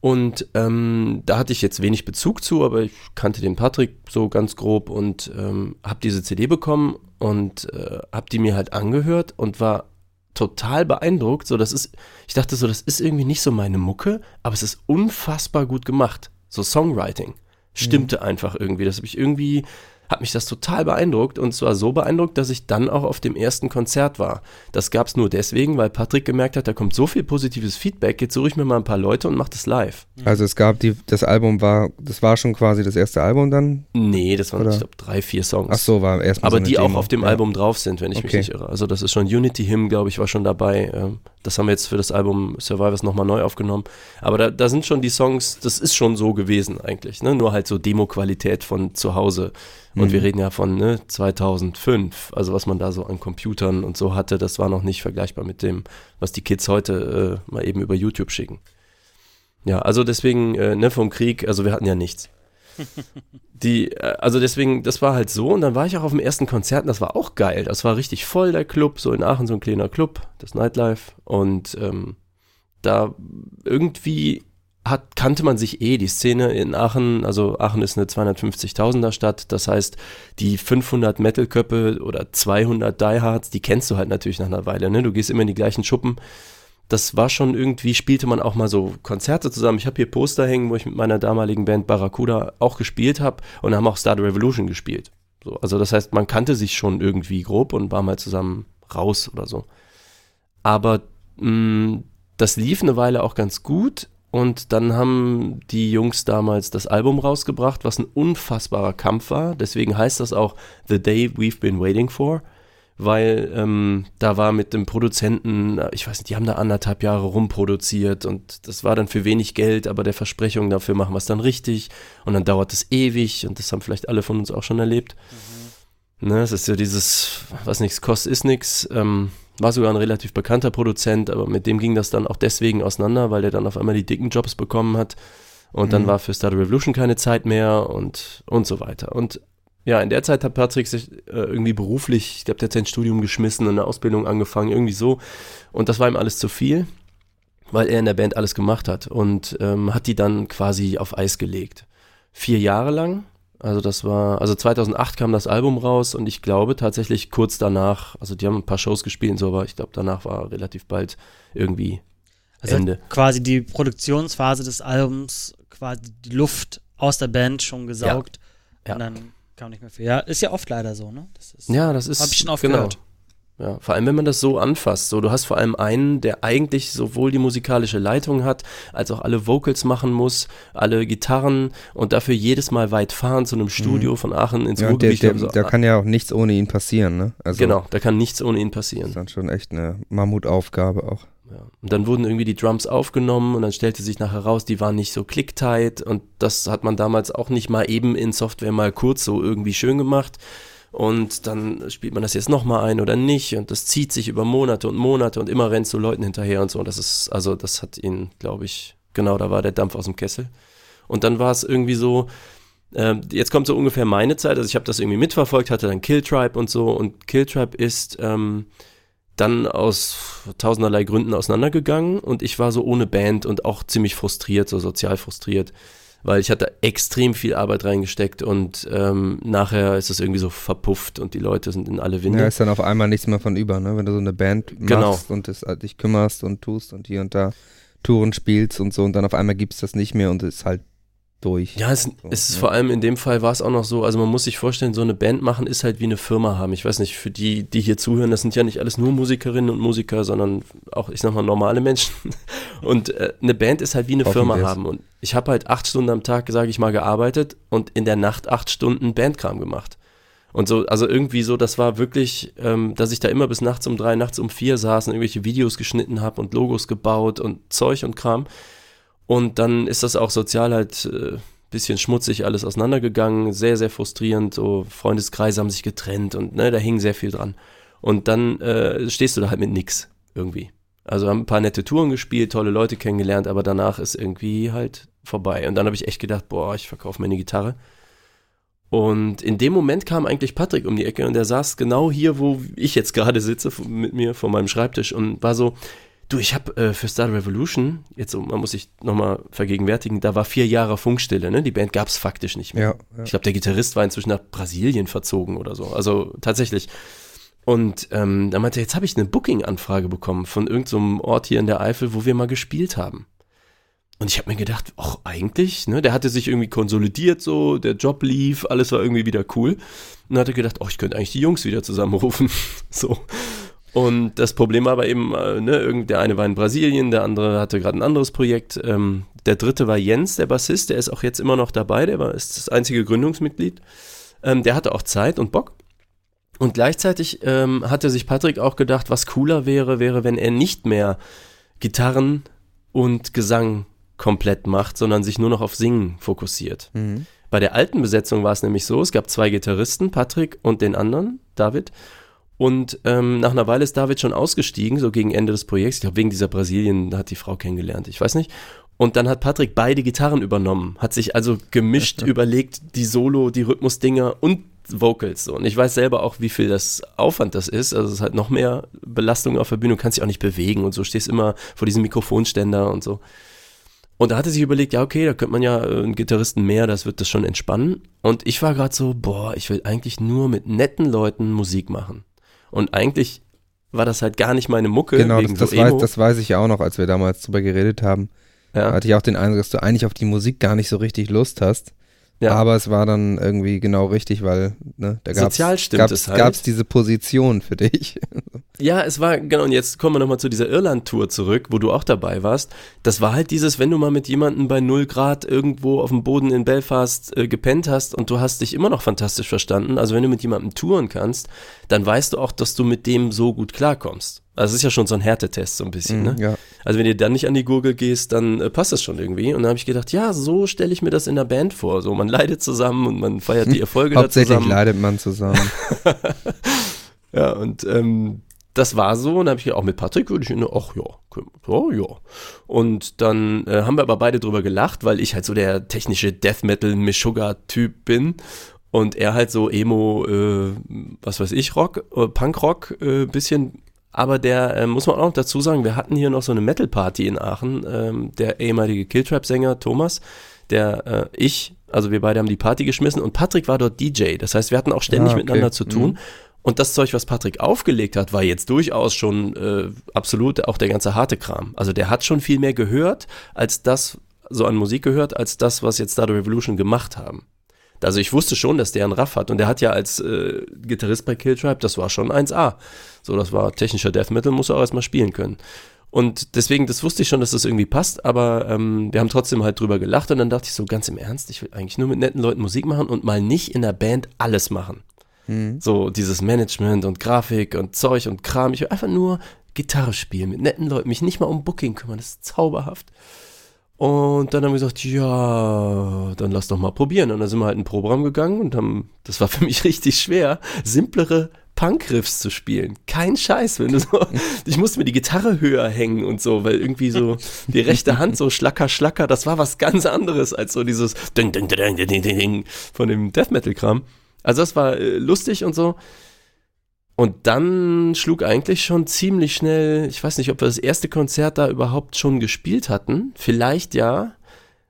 Und ähm, da hatte ich jetzt wenig Bezug zu, aber ich kannte den Patrick so ganz grob und ähm, habe diese CD bekommen und äh, habe die mir halt angehört und war total beeindruckt. So, das ist, ich dachte so, das ist irgendwie nicht so meine Mucke, aber es ist unfassbar gut gemacht. So Songwriting stimmte mhm. einfach irgendwie. Das habe ich irgendwie hat mich das total beeindruckt und zwar so beeindruckt, dass ich dann auch auf dem ersten Konzert war. Das gab es nur deswegen, weil Patrick gemerkt hat, da kommt so viel positives Feedback, jetzt suche ich mir mal ein paar Leute und mache das live. Also es gab die, das Album war, das war schon quasi das erste Album dann? Nee, das waren, ich glaube, drei, vier Songs. Ach so, war erstmal Aber so die Demo. auch auf dem ja. Album drauf sind, wenn ich okay. mich nicht irre. Also das ist schon Unity Hymn, glaube ich, war schon dabei. Ähm, das haben wir jetzt für das Album Survivors nochmal neu aufgenommen. Aber da, da sind schon die Songs, das ist schon so gewesen eigentlich, ne? Nur halt so Demo-Qualität von zu Hause Und Mhm. wir reden ja von ne, 2005. Also was man da so an Computern und so hatte, das war noch nicht vergleichbar mit dem, was die Kids heute äh, mal eben über YouTube schicken. Ja, also deswegen, äh, ne, vom Krieg, also wir hatten ja nichts. Die, äh, also deswegen, das war halt so und dann war ich auch auf dem ersten Konzert und das war auch geil. Das war richtig voll, der Club, so in Aachen so ein kleiner Club, das Nightlife und ähm, da irgendwie hat, kannte man sich eh, die Szene in Aachen, also Aachen ist eine 250.000er Stadt, das heißt, die 500 Metal-Köppe oder 200 Diehards, die kennst du halt natürlich nach einer Weile, ne? Du gehst immer in die gleichen Schuppen. Das war schon irgendwie, spielte man auch mal so Konzerte zusammen. Ich habe hier Poster hängen, wo ich mit meiner damaligen Band Barracuda auch gespielt habe und haben auch Star Revolution gespielt. So, also das heißt, man kannte sich schon irgendwie grob und war mal zusammen raus oder so. Aber mh, das lief eine Weile auch ganz gut und dann haben die Jungs damals das Album rausgebracht, was ein unfassbarer Kampf war. Deswegen heißt das auch The Day We've Been Waiting For, weil ähm, da war mit dem Produzenten, ich weiß nicht, die haben da anderthalb Jahre rumproduziert und das war dann für wenig Geld, aber der Versprechung dafür machen wir es dann richtig und dann dauert es ewig und das haben vielleicht alle von uns auch schon erlebt. Ne, es ist ja dieses, was nichts kostet, ist nichts. Ähm, war sogar ein relativ bekannter Produzent, aber mit dem ging das dann auch deswegen auseinander, weil der dann auf einmal die dicken Jobs bekommen hat. Und dann Mhm. war für Star Revolution keine Zeit mehr und, und so weiter. Und ja, in der Zeit hat Patrick sich äh, irgendwie beruflich, ich glaube, der hat sein Studium geschmissen und eine Ausbildung angefangen, irgendwie so. Und das war ihm alles zu viel, weil er in der Band alles gemacht hat und ähm, hat die dann quasi auf Eis gelegt. Vier Jahre lang. Also das war, also 2008 kam das Album raus und ich glaube tatsächlich kurz danach, also die haben ein paar Shows gespielt und so, aber ich glaube danach war relativ bald irgendwie Also Ende. quasi die Produktionsphase des Albums, quasi die Luft aus der Band schon gesaugt. Ja. Und dann kam nicht mehr viel. Ja, ist ja oft leider so, ne? Das ist, Ja, das ist. Hab ich schon oft genau. gehört. Ja, vor allem, wenn man das so anfasst. So, du hast vor allem einen, der eigentlich sowohl die musikalische Leitung hat, als auch alle Vocals machen muss, alle Gitarren und dafür jedes Mal weit fahren zu einem Studio von Aachen ins Mhm. Ja, und der, Ruhrgebiet. der, Also, da kann ja auch nichts ohne ihn passieren, ne? Also, genau, da kann nichts ohne ihn Das passieren. ist dann schon echt eine Mammutaufgabe auch. Ja. Und dann wurden irgendwie die Drums aufgenommen und dann stellte sich nachher raus, die waren nicht so clicktight und das hat man damals auch nicht mal eben in Software mal kurz so irgendwie schön gemacht. Und dann spielt man das jetzt nochmal ein oder nicht. Und das zieht sich über Monate und Monate und immer rennst du Leuten hinterher und so. Und das ist, also das hat ihn, glaube ich, genau, da war der Dampf aus dem Kessel. Und dann war es irgendwie so, ähm, jetzt kommt so ungefähr meine Zeit, also ich habe das irgendwie mitverfolgt, hatte dann Kill Tribe und so. Und Kill Tribe ist ähm, dann aus tausenderlei Gründen auseinandergegangen. Und ich war so ohne Band und auch ziemlich frustriert, so sozial frustriert, weil ich hatte extrem viel Arbeit reingesteckt und ähm, nachher ist es irgendwie so verpufft und die Leute sind in alle Winde. Ja, ist dann auf einmal nichts mehr von über, ne? Wenn du so eine Band Genau. machst und es, äh, dich kümmerst und tust und hier und da Touren spielst und so und dann auf einmal gibt's das nicht mehr und es ist halt durch. Ja, es, es ist vor allem in dem Fall war es auch noch so, also man muss sich vorstellen, so eine Band machen ist halt wie eine Firma haben. Ich weiß nicht, für die, die hier zuhören, das sind ja nicht alles nur Musikerinnen und Musiker, sondern auch, ich sag mal, normale Menschen. Und äh, eine Band ist halt wie eine Firma haben. Und ich habe halt acht Stunden am Tag, sage ich mal, gearbeitet und in der Nacht acht Stunden Bandkram gemacht. Und so, also irgendwie so, das war wirklich, ähm, dass ich da immer bis nachts um drei, nachts um vier saß und irgendwelche Videos geschnitten habe und Logos gebaut und Zeug und Kram. Und dann ist das auch sozial halt äh, bisschen schmutzig alles auseinandergegangen, sehr, sehr frustrierend. So Freundeskreise haben sich getrennt und ne, da hing sehr viel dran. Und dann äh, stehst du da halt mit nix irgendwie. Also haben ein paar nette Touren gespielt, tolle Leute kennengelernt, aber danach ist irgendwie halt vorbei. Und dann habe ich echt gedacht, boah, ich verkaufe mir eine Gitarre. Und in dem Moment kam eigentlich Patrick um die Ecke und der saß genau hier, wo ich jetzt gerade sitze, mit mir vor meinem Schreibtisch und war so, du, ich habe äh, für Star Revolution, jetzt so, man muss sich nochmal vergegenwärtigen, da war vier Jahre Funkstille, ne? Die Band gab es faktisch nicht mehr. Ja, ja. Ich glaube, der Gitarrist war inzwischen nach Brasilien verzogen oder so. Also tatsächlich. Und ähm, da meinte er, jetzt habe ich eine Booking-Anfrage bekommen von irgendeinem Ort hier in der Eifel, wo wir mal gespielt haben. Und ich habe mir gedacht, ach, eigentlich, ne, der hatte sich irgendwie konsolidiert so, der Job lief, alles war irgendwie wieder cool. Und dann hat er gedacht, oh, ich könnte eigentlich die Jungs wieder zusammenrufen. so. Und das Problem war aber eben, äh, ne, irgend, der eine war in Brasilien, der andere hatte gerade ein anderes Projekt. Ähm, der dritte war Jens, der Bassist, der ist auch jetzt immer noch dabei, der war, ist das einzige Gründungsmitglied. Ähm, der hatte auch Zeit und Bock. Und gleichzeitig ähm, hatte sich Patrick auch gedacht, was cooler wäre, wäre, wenn er nicht mehr Gitarren und Gesang komplett macht, sondern sich nur noch auf Singen fokussiert. Mhm. Bei der alten Besetzung war es nämlich so, es gab zwei Gitarristen, Patrick und den anderen, David. Und ähm, nach einer Weile ist David schon ausgestiegen, so gegen Ende des Projekts. Ich glaube, wegen dieser Brasilien hat die Frau kennengelernt, ich weiß nicht. Und dann hat Patrick beide Gitarren übernommen, hat sich also gemischt, überlegt, die Solo, die Rhythmusdinger und Vocals so. Und ich weiß selber auch, wie viel das Aufwand das ist. Also es ist halt noch mehr Belastung auf der Bühne. Du kannst dich auch nicht bewegen und so. Stehst immer vor diesem Mikrofonständer und so. Und da hatte sich überlegt, ja, okay, da könnte man ja äh, einen Gitarristen mehr, das wird das schon entspannen. Und ich war gerade so, boah, ich will eigentlich nur mit netten Leuten Musik machen. Und eigentlich war das halt gar nicht meine Mucke. Genau, das, das, so weiß, das weiß ich ja auch noch, als wir damals drüber geredet haben. ja. Hatte ich auch den Eindruck, dass du eigentlich auf die Musik gar nicht so richtig Lust hast. Ja. Aber es war dann irgendwie genau richtig, weil ne, da Sozial stimmt gab's, es halt. gab's diese Position für dich. Ja, es war, genau, und jetzt kommen wir nochmal zu dieser Irland-Tour zurück, wo du auch dabei warst. Das war halt dieses, wenn du mal mit jemandem bei 0 Grad irgendwo auf dem Boden in Belfast äh, gepennt hast und du hast dich immer noch fantastisch verstanden, also wenn du mit jemandem touren kannst, dann weißt du auch, dass du mit dem so gut klarkommst. Also es ist ja schon so ein Härtetest so ein bisschen, ne? Mhm, ja. Also wenn du dann nicht an die Gurgel gehst, dann äh, passt das schon irgendwie. Und dann habe ich gedacht, ja, so stelle ich mir das in der Band vor. So, man leidet zusammen und man feiert die Erfolge da Hauptsächlich zusammen. leidet man zusammen. Ja, und ähm, das war so. Und dann habe ich gedacht, auch mit Patrick würde ich, in- ach ja, ja, ja. Und dann äh, haben wir aber beide drüber gelacht, weil ich halt so der technische Death Metal Meshuggah-Typ bin. Und er halt so Emo, äh, was weiß ich, Rock, äh, Punkrock, äh, bisschen. Aber der, äh, muss man auch noch dazu sagen, wir hatten hier noch so eine Metal-Party in Aachen. Ähm, der ehemalige Killtrap-Sänger Thomas, der, äh, ich, also wir beide haben die Party geschmissen und Patrick war dort DJ. Das heißt, wir hatten auch ständig Ah, okay. miteinander zu tun. Mhm. Und das Zeug, was Patrick aufgelegt hat, war jetzt durchaus schon äh, absolut auch der ganze harte Kram. Also der hat schon viel mehr gehört, als das, so an Musik gehört, als das, was jetzt Stardew Revolution gemacht haben. Also ich wusste schon, dass der einen Raff hat. Und der hat ja als äh, Gitarrist bei Killtribe, das war schon 1A. So, das war technischer Death Metal, muss er auch erstmal spielen können. Und deswegen, das wusste ich schon, dass das irgendwie passt, aber ähm, wir haben trotzdem halt drüber gelacht und dann dachte ich so ganz im Ernst, ich will eigentlich nur mit netten Leuten Musik machen und mal nicht in der Band alles machen. Mhm. So dieses Management und Grafik und Zeug und Kram. Ich will einfach nur Gitarre spielen mit netten Leuten, mich nicht mal um Booking kümmern, das ist zauberhaft. Und dann haben wir gesagt, ja, dann lass doch mal probieren. Und dann sind wir halt in den Proberaum gegangen und haben, das war für mich richtig schwer, simplere Punkriffs zu spielen. Kein Scheiß, wenn du so, ich musste mir die Gitarre höher hängen und so, weil irgendwie so die rechte Hand so schlacker, schlacker, das war was ganz anderes als so dieses Ding, Ding, Ding, Ding, Ding, Ding, Ding von dem Death Metal Kram. Also das war äh, lustig und so. Und dann schlug eigentlich schon ziemlich schnell, ich weiß nicht, ob wir das erste Konzert da überhaupt schon gespielt hatten. Vielleicht ja.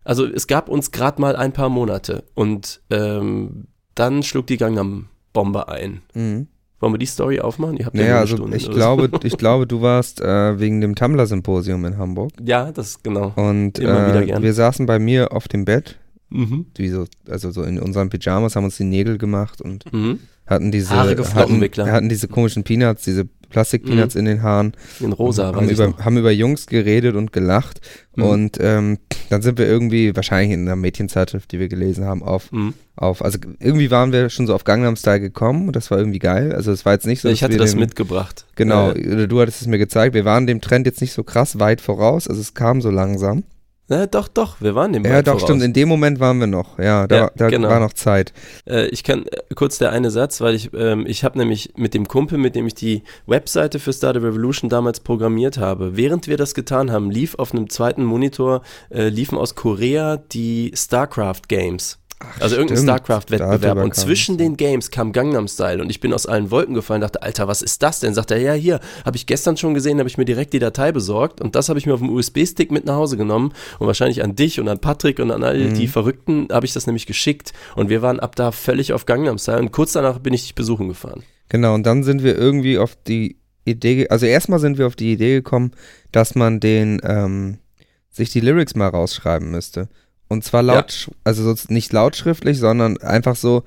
Also es gab uns gerade mal ein paar Monate. Und ähm, dann schlug die Gangnam-Bombe ein. Mhm. Wollen wir die Story aufmachen? Ihr habt ja Naja, eine also ich glaube, ich glaube, du warst äh, wegen dem Tumblr-Symposium in Hamburg. So. Ja, das ist genau. Und äh, wir saßen bei mir auf dem Bett, Mhm. wie so, also so in unseren Pyjamas, haben uns die Nägel gemacht und Mhm. Hatten diese, hatten, hatten diese komischen Peanuts, diese Plastik-Peanuts in den Haaren. In rosa, haben weiß ich über, noch. haben über Jungs geredet und gelacht. Mhm. Und ähm, dann sind wir irgendwie, wahrscheinlich in einer Mädchenzeitschrift, die wir gelesen haben, auf, Mhm. auf, also irgendwie waren wir schon so auf Gangnam Style gekommen und das war irgendwie geil. Also es war jetzt nicht so, Ich hatte das den, mitgebracht. Genau, Äh, oder du hattest es mir gezeigt. Wir waren dem Trend jetzt nicht so krass weit voraus, also es kam so langsam. Na, doch, doch, wir waren dem Ja, doch, voraus. stimmt, in dem Moment waren wir noch. Ja, da, Ja, da genau. war noch Zeit. Äh, ich kann äh, kurz der eine Satz, weil ich, ähm, ich habe nämlich mit dem Kumpel, mit dem ich die Webseite für Stardew Revolution damals programmiert habe, während wir das getan haben, lief auf einem zweiten Monitor, äh, liefen aus Korea die StarCraft Games. Also irgendein. StarCraft-Wettbewerb. Und zwischen den Games kam Gangnam Style und ich bin aus allen Wolken gefallen, dachte, Alter, was ist das denn? Sagt er, ja, hier, habe ich gestern schon gesehen, habe ich mir direkt die Datei besorgt und das habe ich mir auf dem USB-Stick mit nach Hause genommen und wahrscheinlich an dich und an Patrick und an all Mhm. die Verrückten habe ich das nämlich geschickt und wir waren ab da völlig auf Gangnam Style und kurz danach bin ich dich besuchen gefahren. Genau, und dann sind wir irgendwie auf die Idee, also erstmal sind wir auf die Idee gekommen, dass man den, ähm, sich die Lyrics mal rausschreiben müsste. Und zwar laut, sch- also so nicht lautschriftlich, sondern einfach so,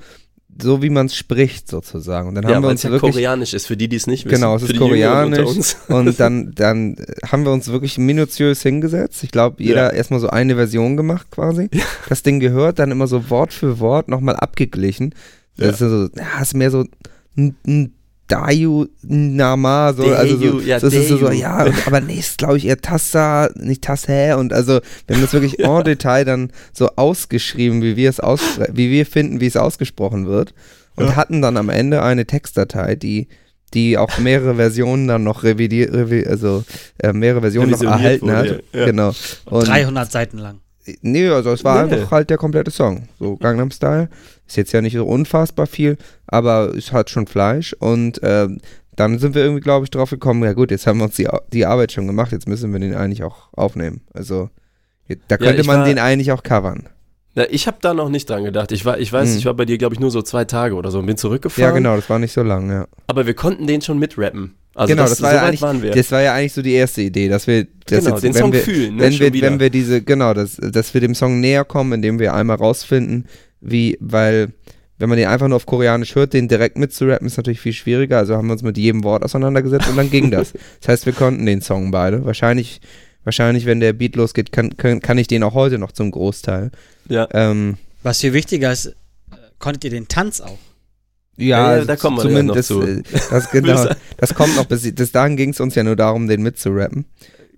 so wie man es spricht sozusagen. Und dann ja, haben wir uns ja wirklich koreanisch ist, für die, die es nicht wissen. Genau, es ist koreanisch und dann, dann haben wir uns wirklich minutiös hingesetzt. Ich glaube, jeder Ja. erstmal so eine Version gemacht quasi. Das Ding gehört, dann immer so Wort für Wort nochmal abgeglichen. Das ist so, ja, ist mehr so n- n- Dayu Nama, so, also so, Dayu, ja, so, so, so, so, Dayu. ja, und, aber nee, ist glaube ich eher Tassa, nicht Tasse und also wir haben das wirklich en Detail dann so ausgeschrieben, wie wir es ausspre- wie wir finden, wie es ausgesprochen wird und hatten dann am Ende eine Textdatei, die die auch mehrere Versionen dann noch revidiert, revi also äh, mehrere Versionen noch erhalten wurde, hat. ja. Ja. Genau. Und 300 Seiten lang. Nee, also es war Nee. einfach halt der komplette Song. So Gangnam Style. Ist jetzt ja nicht so unfassbar viel, aber es hat schon Fleisch. Und ähm, dann sind wir irgendwie, glaube ich, drauf gekommen, ja gut, jetzt haben wir uns die, die Arbeit schon gemacht, jetzt müssen wir den eigentlich auch aufnehmen. Also da könnte ich man war- den eigentlich auch covern. Na, ich habe da noch nicht dran gedacht. Ich war, ich weiß, Hm. ich war bei dir, glaube ich, nur so zwei Tage oder so und bin zurückgefahren. Ja, genau, das war nicht so lang, ja. Aber wir konnten den schon mitrappen. Also genau, das, das, war so ja eigentlich, waren wir. das war ja eigentlich so die erste Idee, dass wir das genau, jetzt, den Song wir, fühlen. Ne, wenn wir, wieder. wenn wir diese, genau, dass, dass wir dem Song näher kommen, indem wir einmal rausfinden, wie, weil, wenn man den einfach nur auf Koreanisch hört, den direkt mitzurappen, ist natürlich viel schwieriger. Also haben wir uns mit jedem Wort auseinandergesetzt und dann ging das. Das heißt, wir konnten den Song beide. Wahrscheinlich, wahrscheinlich, wenn der Beat losgeht, kann, kann, kann ich den auch heute noch zum Großteil. ja. Ähm, Was viel wichtiger ist, äh, konntet ihr den Tanz auch? Ja, ja, da kommen wir ja noch zumindest, zu. äh, Das, genau, das kommt noch, bis, bis dahin ging es uns ja nur darum, den mitzurappen.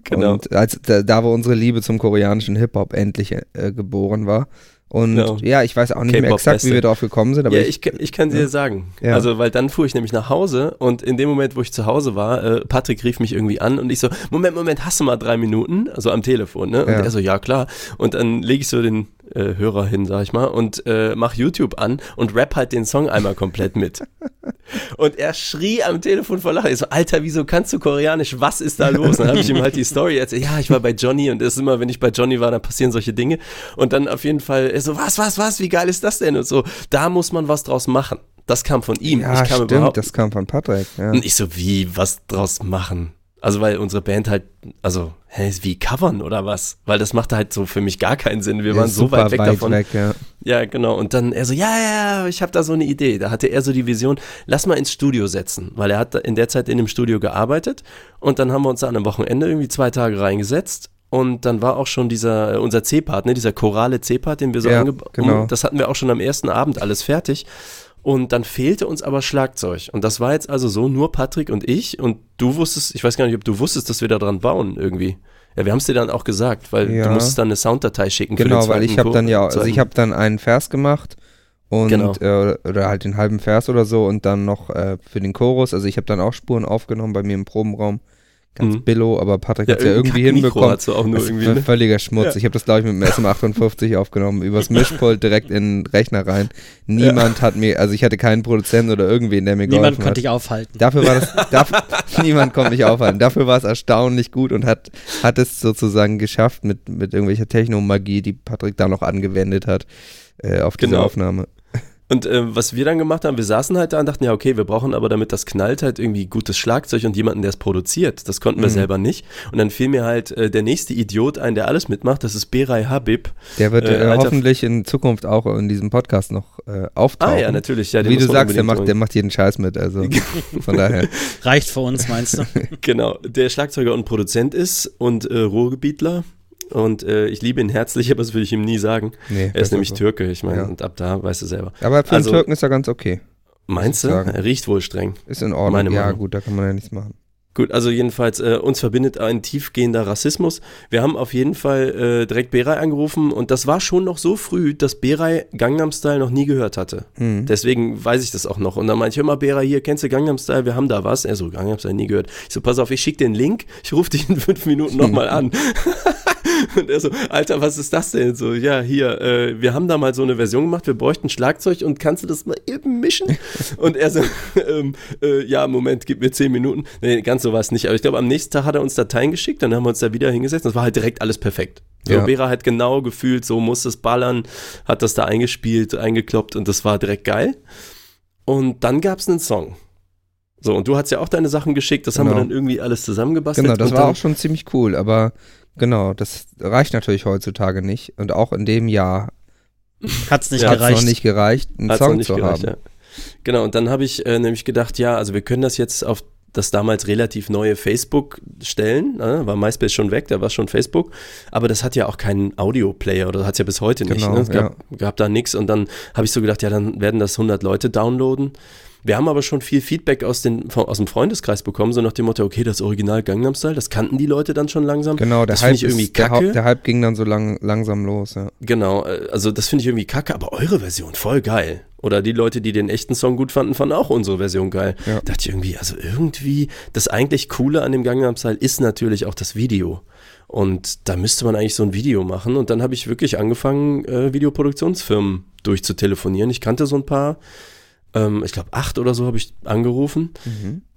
Genau. Und als, da, da wo unsere Liebe zum koreanischen Hip-Hop endlich äh, geboren war. Und Genau. ja, ich weiß auch nicht mehr exakt, wie wir drauf gekommen sind, aber ja, ich, ich, kann- ich kann dir sagen. Ja. Also, weil dann fuhr ich nämlich nach Hause und in dem Moment, wo ich zu Hause war, äh, Patrick rief mich irgendwie an und ich so, Moment, Moment, hast du mal drei Minuten? Also am Telefon, ne? Und Ja. er so, ja klar. Und dann lege ich so den äh, Hörer hin, sag ich mal, und äh, mach YouTube an und rap halt den Song einmal komplett mit. Und er schrie am Telefon vor Lachen. Ich so, Alter, wieso kannst du Koreanisch? Was ist da los? Dann habe ich ihm halt die Story erzählt. Ja, ich war bei Johnny und es ist immer, wenn ich bei Johnny war, dann passieren solche Dinge. Und dann auf jeden Fall, er so, was, was, was, wie geil ist das denn? Und so, da muss man was draus machen. Das kam von ihm. ja, ich kam stimmt, das kam von Patrick. Ja. Und ich so, wie, was draus machen? Also, weil unsere Band halt, also, hä, wie covern oder was? Weil das machte halt so für mich gar keinen Sinn. Wir Ja, waren so weit weg davon. Weg, ja. Ja, genau. Und dann er so, ja, ja, ich habe da so eine Idee. Da hatte er so die Vision, lass mal ins Studio setzen, weil er hat in der Zeit in dem Studio gearbeitet. Und dann haben wir uns da an einem Wochenende irgendwie zwei Tage reingesetzt. Und dann war auch schon dieser, äh, unser C-Part, ne, dieser chorale C-Part, den wir so Ja, angebaut genau. Das hatten wir auch schon am ersten Abend alles fertig. Und dann fehlte uns aber Schlagzeug. Und das war jetzt also so, nur Patrick und ich. Und du wusstest, ich weiß gar nicht, ob du wusstest, dass wir da dran bauen irgendwie. Ja, wir haben es dir dann auch gesagt, weil Ja. du musstest dann eine Sounddatei schicken. für Genau, weil ich habe dann ja, also ich habe dann einen Vers gemacht und Genau. äh, oder halt den halben Vers oder so und dann noch äh, für den Chorus, also ich habe dann auch Spuren aufgenommen bei mir im Probenraum. Ganz Mhm. billo, aber Patrick Ja, hat ja irgendwie hinbekommen. auch nur Das irgendwie, war ne? völliger Schmutz. Ja. Ich habe das, glaube ich, mit dem SM58 aufgenommen, übers Mischpult direkt in den Rechner rein. Niemand hat mir, also ich hatte keinen Produzenten oder irgendwen, der mir Niemand geholfen konnte hat. dich aufhalten. Dafür war das, dafür, niemand konnte mich aufhalten. Dafür war es erstaunlich gut und hat, hat es sozusagen geschafft mit, mit irgendwelcher Technomagie, die Patrick da noch angewendet hat, äh, auf diese Genau. Aufnahme. Und äh, was wir dann gemacht haben, wir saßen halt da und dachten, ja, okay, wir brauchen aber, damit das knallt, halt irgendwie gutes Schlagzeug und jemanden, der es produziert. Das konnten wir Mhm. selber nicht. Und dann fiel mir halt äh, der nächste Idiot ein, der alles mitmacht, das ist Beray Habib. Der wird Äh, äh, hoffentlich in Zukunft auch in diesem Podcast noch äh, auftauchen. Ah ja, natürlich. Ja, Wie du sagst, der macht, der macht jeden Scheiß mit. Also von daher. Reicht für uns, meinst du? Genau, der Schlagzeuger und Produzent ist und äh, Ruhrgebietler. Und äh, ich liebe ihn herzlich, aber das würde ich ihm nie sagen. Nee, Er ist nämlich so. Türke, ich meine, Ja. und ab da weißt du selber. Aber für Also- einen Türken ist er ganz okay. Meinst du? Er riecht wohl streng. Ist in Ordnung. Meine ja, Meinung. gut, da kann man ja nichts machen. Gut, also jedenfalls, äh, uns verbindet ein tiefgehender Rassismus. Wir haben auf jeden Fall äh, direkt Beray angerufen und das war schon noch so früh, dass Beray Gangnam Style noch nie gehört hatte. Hm. Deswegen weiß ich das auch noch. Und dann meinte ich immer, Beray, hier, kennst du Gangnam Style? Wir haben da was. Er so, Gangnam Style nie gehört. Ich so, pass auf, ich schicke den Link, ich rufe dich in fünf Minuten nochmal an. und er so, Alter, was ist das denn? So, ja, hier, äh, wir haben da mal so eine Version gemacht, wir bräuchten Schlagzeug und kannst du das mal eben mischen? Und er so, ähm, äh, ja, Moment, gib mir zehn Minuten. Nee, ganz so war es nicht. Aber ich glaube, am nächsten Tag hat er uns Dateien geschickt, dann haben wir uns da wieder hingesetzt. Das war halt direkt alles perfekt. So, Ja. Vera hat genau gefühlt, so muss es ballern, hat das da eingespielt, eingekloppt und das war direkt geil. Und dann gab es einen Song. So, und du hast ja auch deine Sachen geschickt, das haben wir Genau. dann irgendwie alles zusammengebastelt. Genau, das und war auch schon ziemlich cool, aber genau, das reicht natürlich heutzutage nicht. Und auch in dem Jahr nicht Ja, hat es noch gereicht. nicht gereicht, einen Hat's noch Song nicht zu gereicht, haben. ja. Genau, und dann habe ich äh, nämlich gedacht, ja, also wir können das jetzt auf das damals relativ neue Facebook stellen, ne? war MySpace schon weg, da war schon Facebook, aber das hat ja auch keinen Audioplayer oder hat es ja bis heute nicht. Genau, Ne? Es gab, gab da nichts und dann habe ich so gedacht, ja, dann werden das 100 Leute downloaden Wir haben aber schon viel Feedback aus, den, aus dem Freundeskreis bekommen, so nach dem Motto, okay, das Original Gangnam Style, das kannten die Leute dann schon langsam. Genau, der das Hype, ich irgendwie ist, der, kacke. Haupt- der Hype ging dann so lang, langsam los, ja. Genau, äh, also das finde ich irgendwie kacke, aber eure Version voll geil. Oder die Leute, die den echten Song gut fanden, fanden auch unsere Version geil. Ja. Dachte ich irgendwie, also irgendwie, das eigentlich Coole an dem Gangnam Style ist natürlich auch das Video. Und da müsste man eigentlich so ein Video machen. Und dann habe ich wirklich angefangen, äh, Videoproduktionsfirmen durchzutelefonieren. Ich kannte so ein paar, ähm, ich glaube acht oder so habe ich angerufen.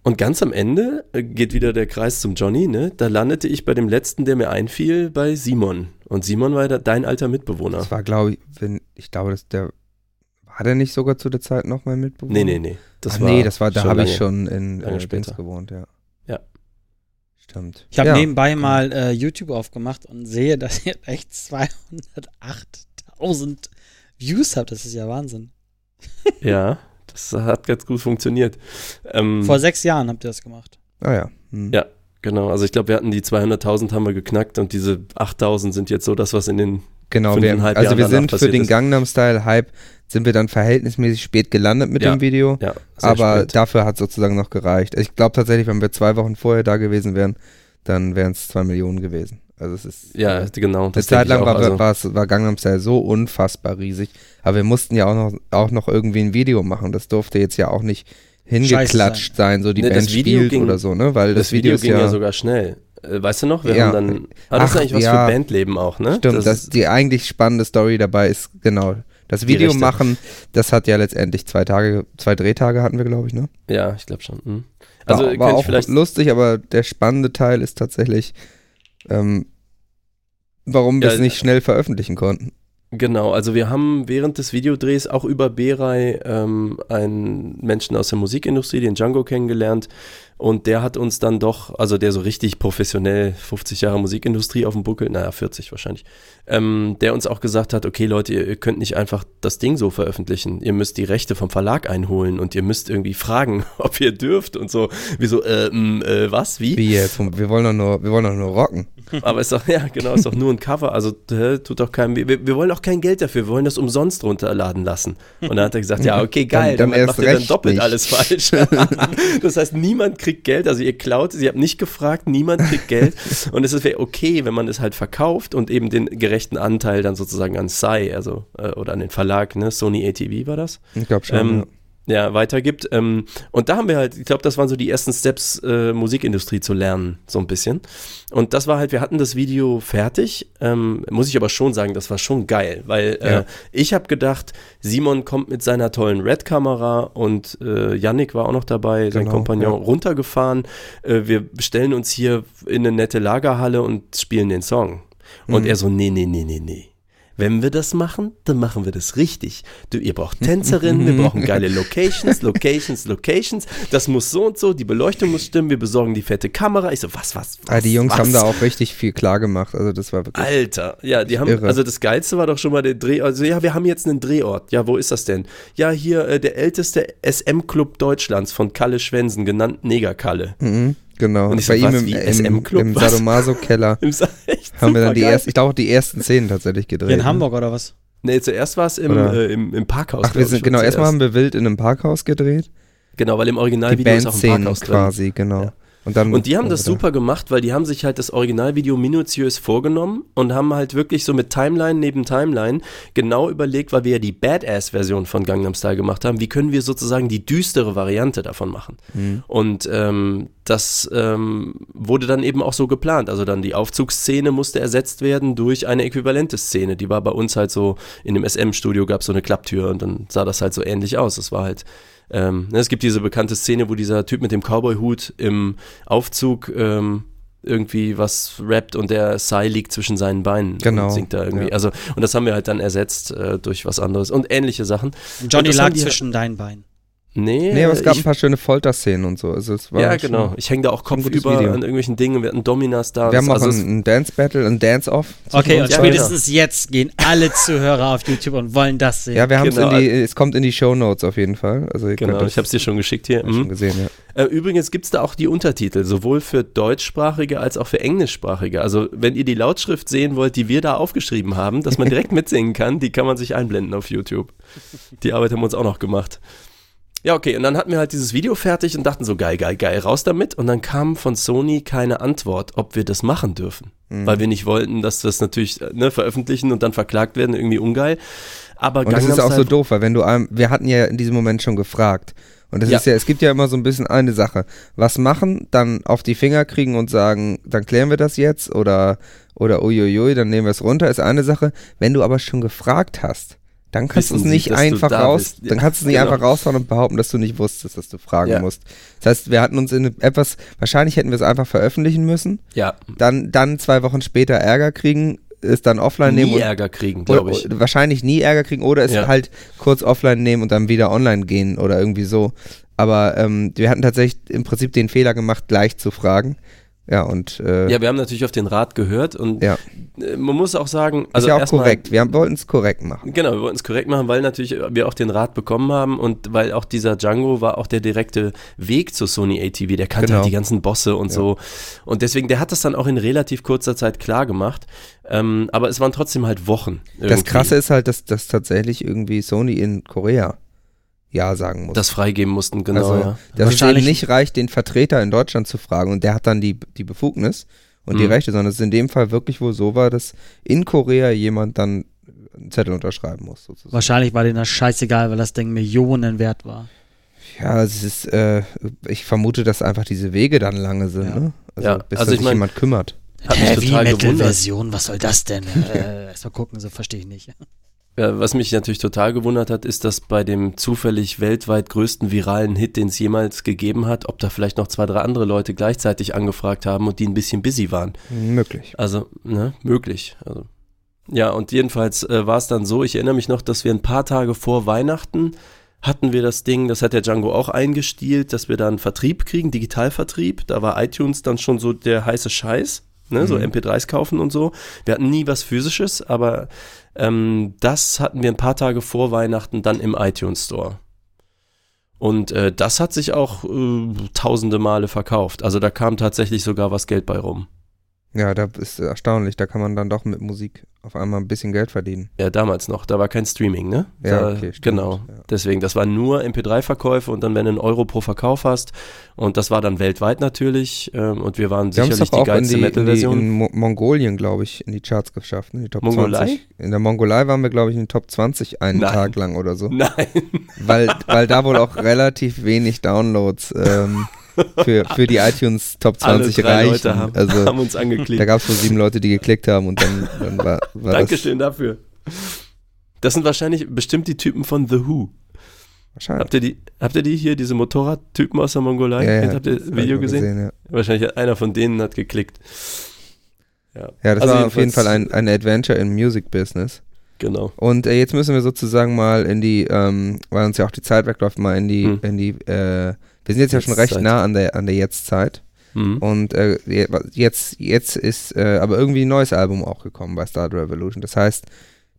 Und ganz am Ende äh, geht wieder der Kreis zum Johnny, ne? Da landete ich bei dem letzten, der mir einfiel, bei Simon. Und Simon war da dein alter Mitbewohner. Das war, glaube ich, wenn, ich glaube, dass der, war der nicht sogar zu der Zeit noch mein Mitbewohner? Nee, nee, nee. Das Ach, war nee, das war, da schon habe ich schon in äh, später. gewohnt, ja. Ja. Stimmt. Ich habe ja. nebenbei mal äh, YouTube aufgemacht und sehe, dass ihr echt 208.000 Views habt. Das ist ja Wahnsinn. Ja, das hat ganz gut funktioniert. Ähm, Vor sechs Jahren habt ihr das gemacht. Ah ja. Hm. Ja. genau, also ich glaube, wir hatten die 200.000 haben wir geknackt und diese 8.000 sind jetzt so das, was in den Genau, wir, also wir sind für den. Gangnam Style Hype sind wir dann verhältnismäßig spät gelandet mit Ja, dem Video, ja, aber spät. dafür hat sozusagen noch gereicht. Ich glaube tatsächlich, wenn wir zwei Wochen vorher da gewesen wären, dann wären es zwei Millionen gewesen. Also es ist ja, äh, genau. eine das Zeit lang auch, war, also- war, war Gangnam Style so unfassbar riesig, aber wir mussten ja auch noch, auch noch irgendwie ein Video machen. Das durfte jetzt ja auch nicht hingeklatscht sein, so die Nee, das Band Video spielt ging- oder so, ne? Weil das, das Video ist ging ja, ja, sogar schnell. Äh, weißt du noch? Wir Ja. haben dann. Ah, das Ach, ist eigentlich was ja. für Bandleben auch, ne? Stimmt, das, die eigentlich spannende Story dabei ist, genau, das Video machen, das hat ja letztendlich zwei Tage, zwei Drehtage hatten wir, glaube ich, ne? ja, ich glaube schon. Hm. Also war, war ich auch vielleicht. lustig, aber der spannende Teil ist tatsächlich, ähm, warum wir Ja, es nicht schnell veröffentlichen konnten. Genau, also wir haben während des Videodrehs auch über Beray ähm, einen Menschen aus der Musikindustrie, den Django, kennengelernt. Und der hat uns dann doch, also der so richtig professionell 50 Jahre Musikindustrie auf dem Buckel, naja, 40 wahrscheinlich, ähm, der uns auch gesagt hat, okay Leute, ihr, ihr könnt nicht einfach das Ding so veröffentlichen. Ihr müsst die Rechte vom Verlag einholen und ihr müsst irgendwie fragen, ob ihr dürft und so. Wieso, äh, m, äh, was, wie? Wie jetzt? Wir wollen doch nur, wir wollen doch nur rocken. Aber ist doch, ja, genau, ist doch nur ein Cover. Also tut doch keinem. Wir, wir wollen auch kein Geld dafür, wir wollen das umsonst runterladen lassen. Und dann hat er gesagt, ja, okay, geil, Dann- dann dann, macht ihr dann doppelt nicht. alles falsch. das heißt, niemand kriegt Geld, also ihr klaut, ihr habt nicht gefragt, niemand kriegt Geld. Und es ist wäre okay, wenn man es halt verkauft und eben den gerechten Anteil dann sozusagen an Sai, also äh, oder an den Verlag, ne, Sony ATV war das Ich glaube schon. ähm, ja. Ja, weitergibt. Ähm, und da haben wir halt, ich glaube, das waren so die ersten Steps, äh, Musikindustrie zu lernen, so ein bisschen. Und das war halt, wir hatten das Video fertig, ähm, muss ich aber schon sagen, das war schon geil, weil äh, Ja. ich habe gedacht, Simon kommt mit seiner tollen Red-Kamera und äh, Yannick war auch noch dabei, sein Genau, Kompagnon, ja. runtergefahren. Äh, wir stellen uns hier in eine nette Lagerhalle und spielen den Song. Und Mhm. er so, nee, nee, nee, nee, nee. Wenn wir das machen, dann machen wir das richtig. Du, ihr braucht Tänzerinnen, wir brauchen geile Locations, Locations, Locations. Das muss so und so, die Beleuchtung muss stimmen, wir besorgen die fette Kamera. Ich so, was, was, was Ah, die Jungs was? haben da auch richtig viel klar gemacht. Also das war wirklich. Alter, ja, die haben, Irre. also das Geilste war doch schon mal der Dreh, also ja, wir haben jetzt einen Drehort. Ja, wo ist das denn? Ja, hier äh, der älteste SM-Club Deutschlands von Kalle Schwensen, genannt Negerkalle. Mhm, genau. Und ich bei so, ihm was, im, im, im? Sadomaso-Keller Im Sa- echt haben wir dann die ersten, ich glaube, die ersten Szenen tatsächlich gedreht. Hier in ne? Hamburg oder was? Nee, zuerst war es im, äh, im, im Parkhaus. Ach, wir sind, genau, erstmal haben wir wild in einem Parkhaus gedreht. Genau, weil im Die Originalvideo ist auch ein Bandszenen Parkhaus drin. quasi, genau. Ja. Und, dann, Und die haben das oder- super gemacht, weil die haben sich halt das Originalvideo minutiös vorgenommen und haben halt wirklich so mit Timeline neben Timeline genau überlegt, weil wir ja die Badass-Version von Gangnam Style gemacht haben, wie können wir sozusagen die düstere Variante davon machen. Mhm. Und ähm, das ähm, wurde dann eben auch so geplant. Also dann die Aufzugsszene musste ersetzt werden durch eine äquivalente Szene. Die war bei uns halt so, in dem SM-Studio gab es so eine Klapptür und dann sah das halt so ähnlich aus. Es war halt, ähm, ne, es gibt diese bekannte Szene, wo dieser Typ mit dem Cowboy-Hut im Aufzug ähm, irgendwie was rappt und der Sai liegt zwischen seinen Beinen Genau, und singt da irgendwie. ja. Also, und das haben wir halt dann ersetzt äh, durch was anderes und ähnliche Sachen. Johnny lag zwischen deinen Beinen. Nee, Nee, aber es gab ich, ein paar schöne Folterszenen und so. Also es war ja, schon- genau. Ich hänge da auch kopfüber an irgendwelchen Dingen. Wir hatten Dominas da. Wir haben auch also es- ein, ein Dance-Battle, ein Dance-Off. Okay, und spätestens jetzt gehen alle Zuhörer auf YouTube und wollen das sehen. Ja, wir haben es Genau. in die, es kommt in die Show Notes auf jeden Fall. Also ihr Genau, ich habe es dir schon geschickt hier. schon Mhm. gesehen, ja. Äh, übrigens gibt es da auch die Untertitel, sowohl für deutschsprachige als auch für englischsprachige. Also wenn ihr die Lautschrift sehen wollt, die wir da aufgeschrieben haben, dass man direkt mitsingen kann, die kann man sich einblenden auf YouTube. Die Arbeit haben wir uns auch noch gemacht. Ja, okay, und dann hatten wir halt dieses Video fertig und dachten so, geil, geil, geil, raus damit. Und dann kam von Sony keine Antwort, ob wir das machen dürfen. Mhm. Weil wir nicht wollten, dass wir das natürlich ne, veröffentlichen und dann verklagt werden, irgendwie ungeil. Aber Und das Gangnam ist auch so Style- doof, weil wenn du einem, wir hatten ja in diesem Moment schon gefragt. Und das Ja. ist ja, es gibt ja immer so ein bisschen eine Sache. Was machen, dann auf die Finger kriegen und sagen, dann klären wir das jetzt oder, oder uiuiui, dann nehmen wir es runter, ist eine Sache. Wenn du aber schon gefragt hast, dann kannst du es Sie, nicht einfach da raus, bist. dann Ja, kannst du es nicht genau. einfach raushauen und behaupten, dass du nicht wusstest, dass du fragen Ja. musst. Das heißt, wir hatten uns in etwas, wahrscheinlich hätten wir es einfach veröffentlichen müssen, Ja, dann, dann zwei Wochen später Ärger kriegen, es dann offline nehmen nie Ärger kriegen, glaube ich. oder, wahrscheinlich nie Ärger kriegen oder es Ja. halt kurz offline nehmen und dann wieder online gehen oder irgendwie so. Aber ähm, wir hatten tatsächlich im Prinzip den Fehler gemacht, gleich zu fragen. Ja, und äh, Ja, wir haben natürlich auf den Rat gehört und ja. äh, man muss auch sagen, also ist ja auch erstmal- korrekt. Wir wollten es korrekt machen. Genau, wir wollten es korrekt machen, weil natürlich wir auch den Rat bekommen haben und weil auch dieser Django war auch der direkte Weg zu Sony ATV. Der kannte Genau. halt die ganzen Bosse und Ja. so. Und deswegen, der hat das dann auch in relativ kurzer Zeit klar gemacht. Ähm, aber es waren trotzdem halt Wochen. Das irgendwie, Krasse ist halt, dass, dass tatsächlich irgendwie Sony in Korea Ja sagen muss. Das freigeben mussten, genau, also, ja. dass es eben Wahrscheinlich- nicht reicht, den Vertreter in Deutschland zu fragen und der hat dann die, die Befugnis und die Mhm. Rechte, sondern es in dem Fall wirklich wohl so war, dass in Korea jemand dann einen Zettel unterschreiben muss, sozusagen. Wahrscheinlich war denen das scheißegal, weil das Ding Millionen wert war. Ja, es ist, äh, ich vermute, dass einfach diese Wege dann lange sind, Ja. ne? Also, Ja, bis also sich mein- jemand kümmert. Hat mich Heavy total Metal gewundert. Version, was soll das denn? äh, erst mal gucken, so verstehe ich nicht. Ja, was mich natürlich total gewundert hat, ist, dass bei dem zufällig weltweit größten viralen Hit, den es jemals gegeben hat, ob da vielleicht noch zwei, drei andere Leute gleichzeitig angefragt haben und die ein bisschen busy waren. Möglich. Also, ne, möglich. Also, ja, und jedenfalls äh, war es dann so, ich erinnere mich noch, dass wir ein paar Tage vor Weihnachten hatten wir das Ding, das hat der Django auch eingestielt, dass wir dann Vertrieb kriegen, Digitalvertrieb. Da war iTunes dann schon so der heiße Scheiß, ne, so Mhm. MP3s kaufen und so. Wir hatten nie was Physisches, aber ähm, das hatten wir ein paar Tage vor Weihnachten dann im iTunes Store. Und äh, das hat sich auch äh, tausende Male verkauft. Also da kam tatsächlich sogar was Geld bei rum. Ja, da ist erstaunlich. Da kann man dann doch mit Musik auf einmal ein bisschen Geld verdienen. Ja, damals noch. Da war kein Streaming, ne? Ja, da, okay, stimmt, Genau. ja. Deswegen, das waren nur MP3-Verkäufe und dann, wenn du einen Euro pro Verkauf hast. Und das war dann weltweit natürlich. Ähm, und wir waren Wir sicherlich die in, geilste in, Metal-Version. in Mo Mongolien, glaube ich, in die Charts geschafft. Ne? Die Top Mongolei? 20. In der Mongolei waren wir, glaube ich, in den Top 20 einen Nein. Tag lang oder so. Nein. weil, weil da wohl auch relativ wenig Downloads ähm, für, für die iTunes Top Alle 20 drei reichen. Leute haben, also haben uns da angeklickt. gab es wohl sieben Leute, die geklickt haben und dann, dann war, war das Dankeschön dafür. Das sind wahrscheinlich bestimmt die Typen von The Who. wahrscheinlich. Habt ihr die, habt ihr die hier, diese Motorradtypen aus der Mongolei? Ja, ja, habt ihr das das Video mal gesehen? ja. Wahrscheinlich hat einer von denen hat geklickt. Ja, ja, das Also war auf jeden Fall ein, ein Adventure im Music Business. genau. Und äh, jetzt müssen wir sozusagen mal in die, ähm, weil uns ja auch die Zeit wegläuft, mal in die, Hm. in die, äh, wir sind jetzt ja schon recht nah an der, an der Jetztzeit. Mhm. Und äh, je- jetzt, jetzt ist äh, aber irgendwie ein neues Album auch gekommen bei Star Revolution. Das heißt,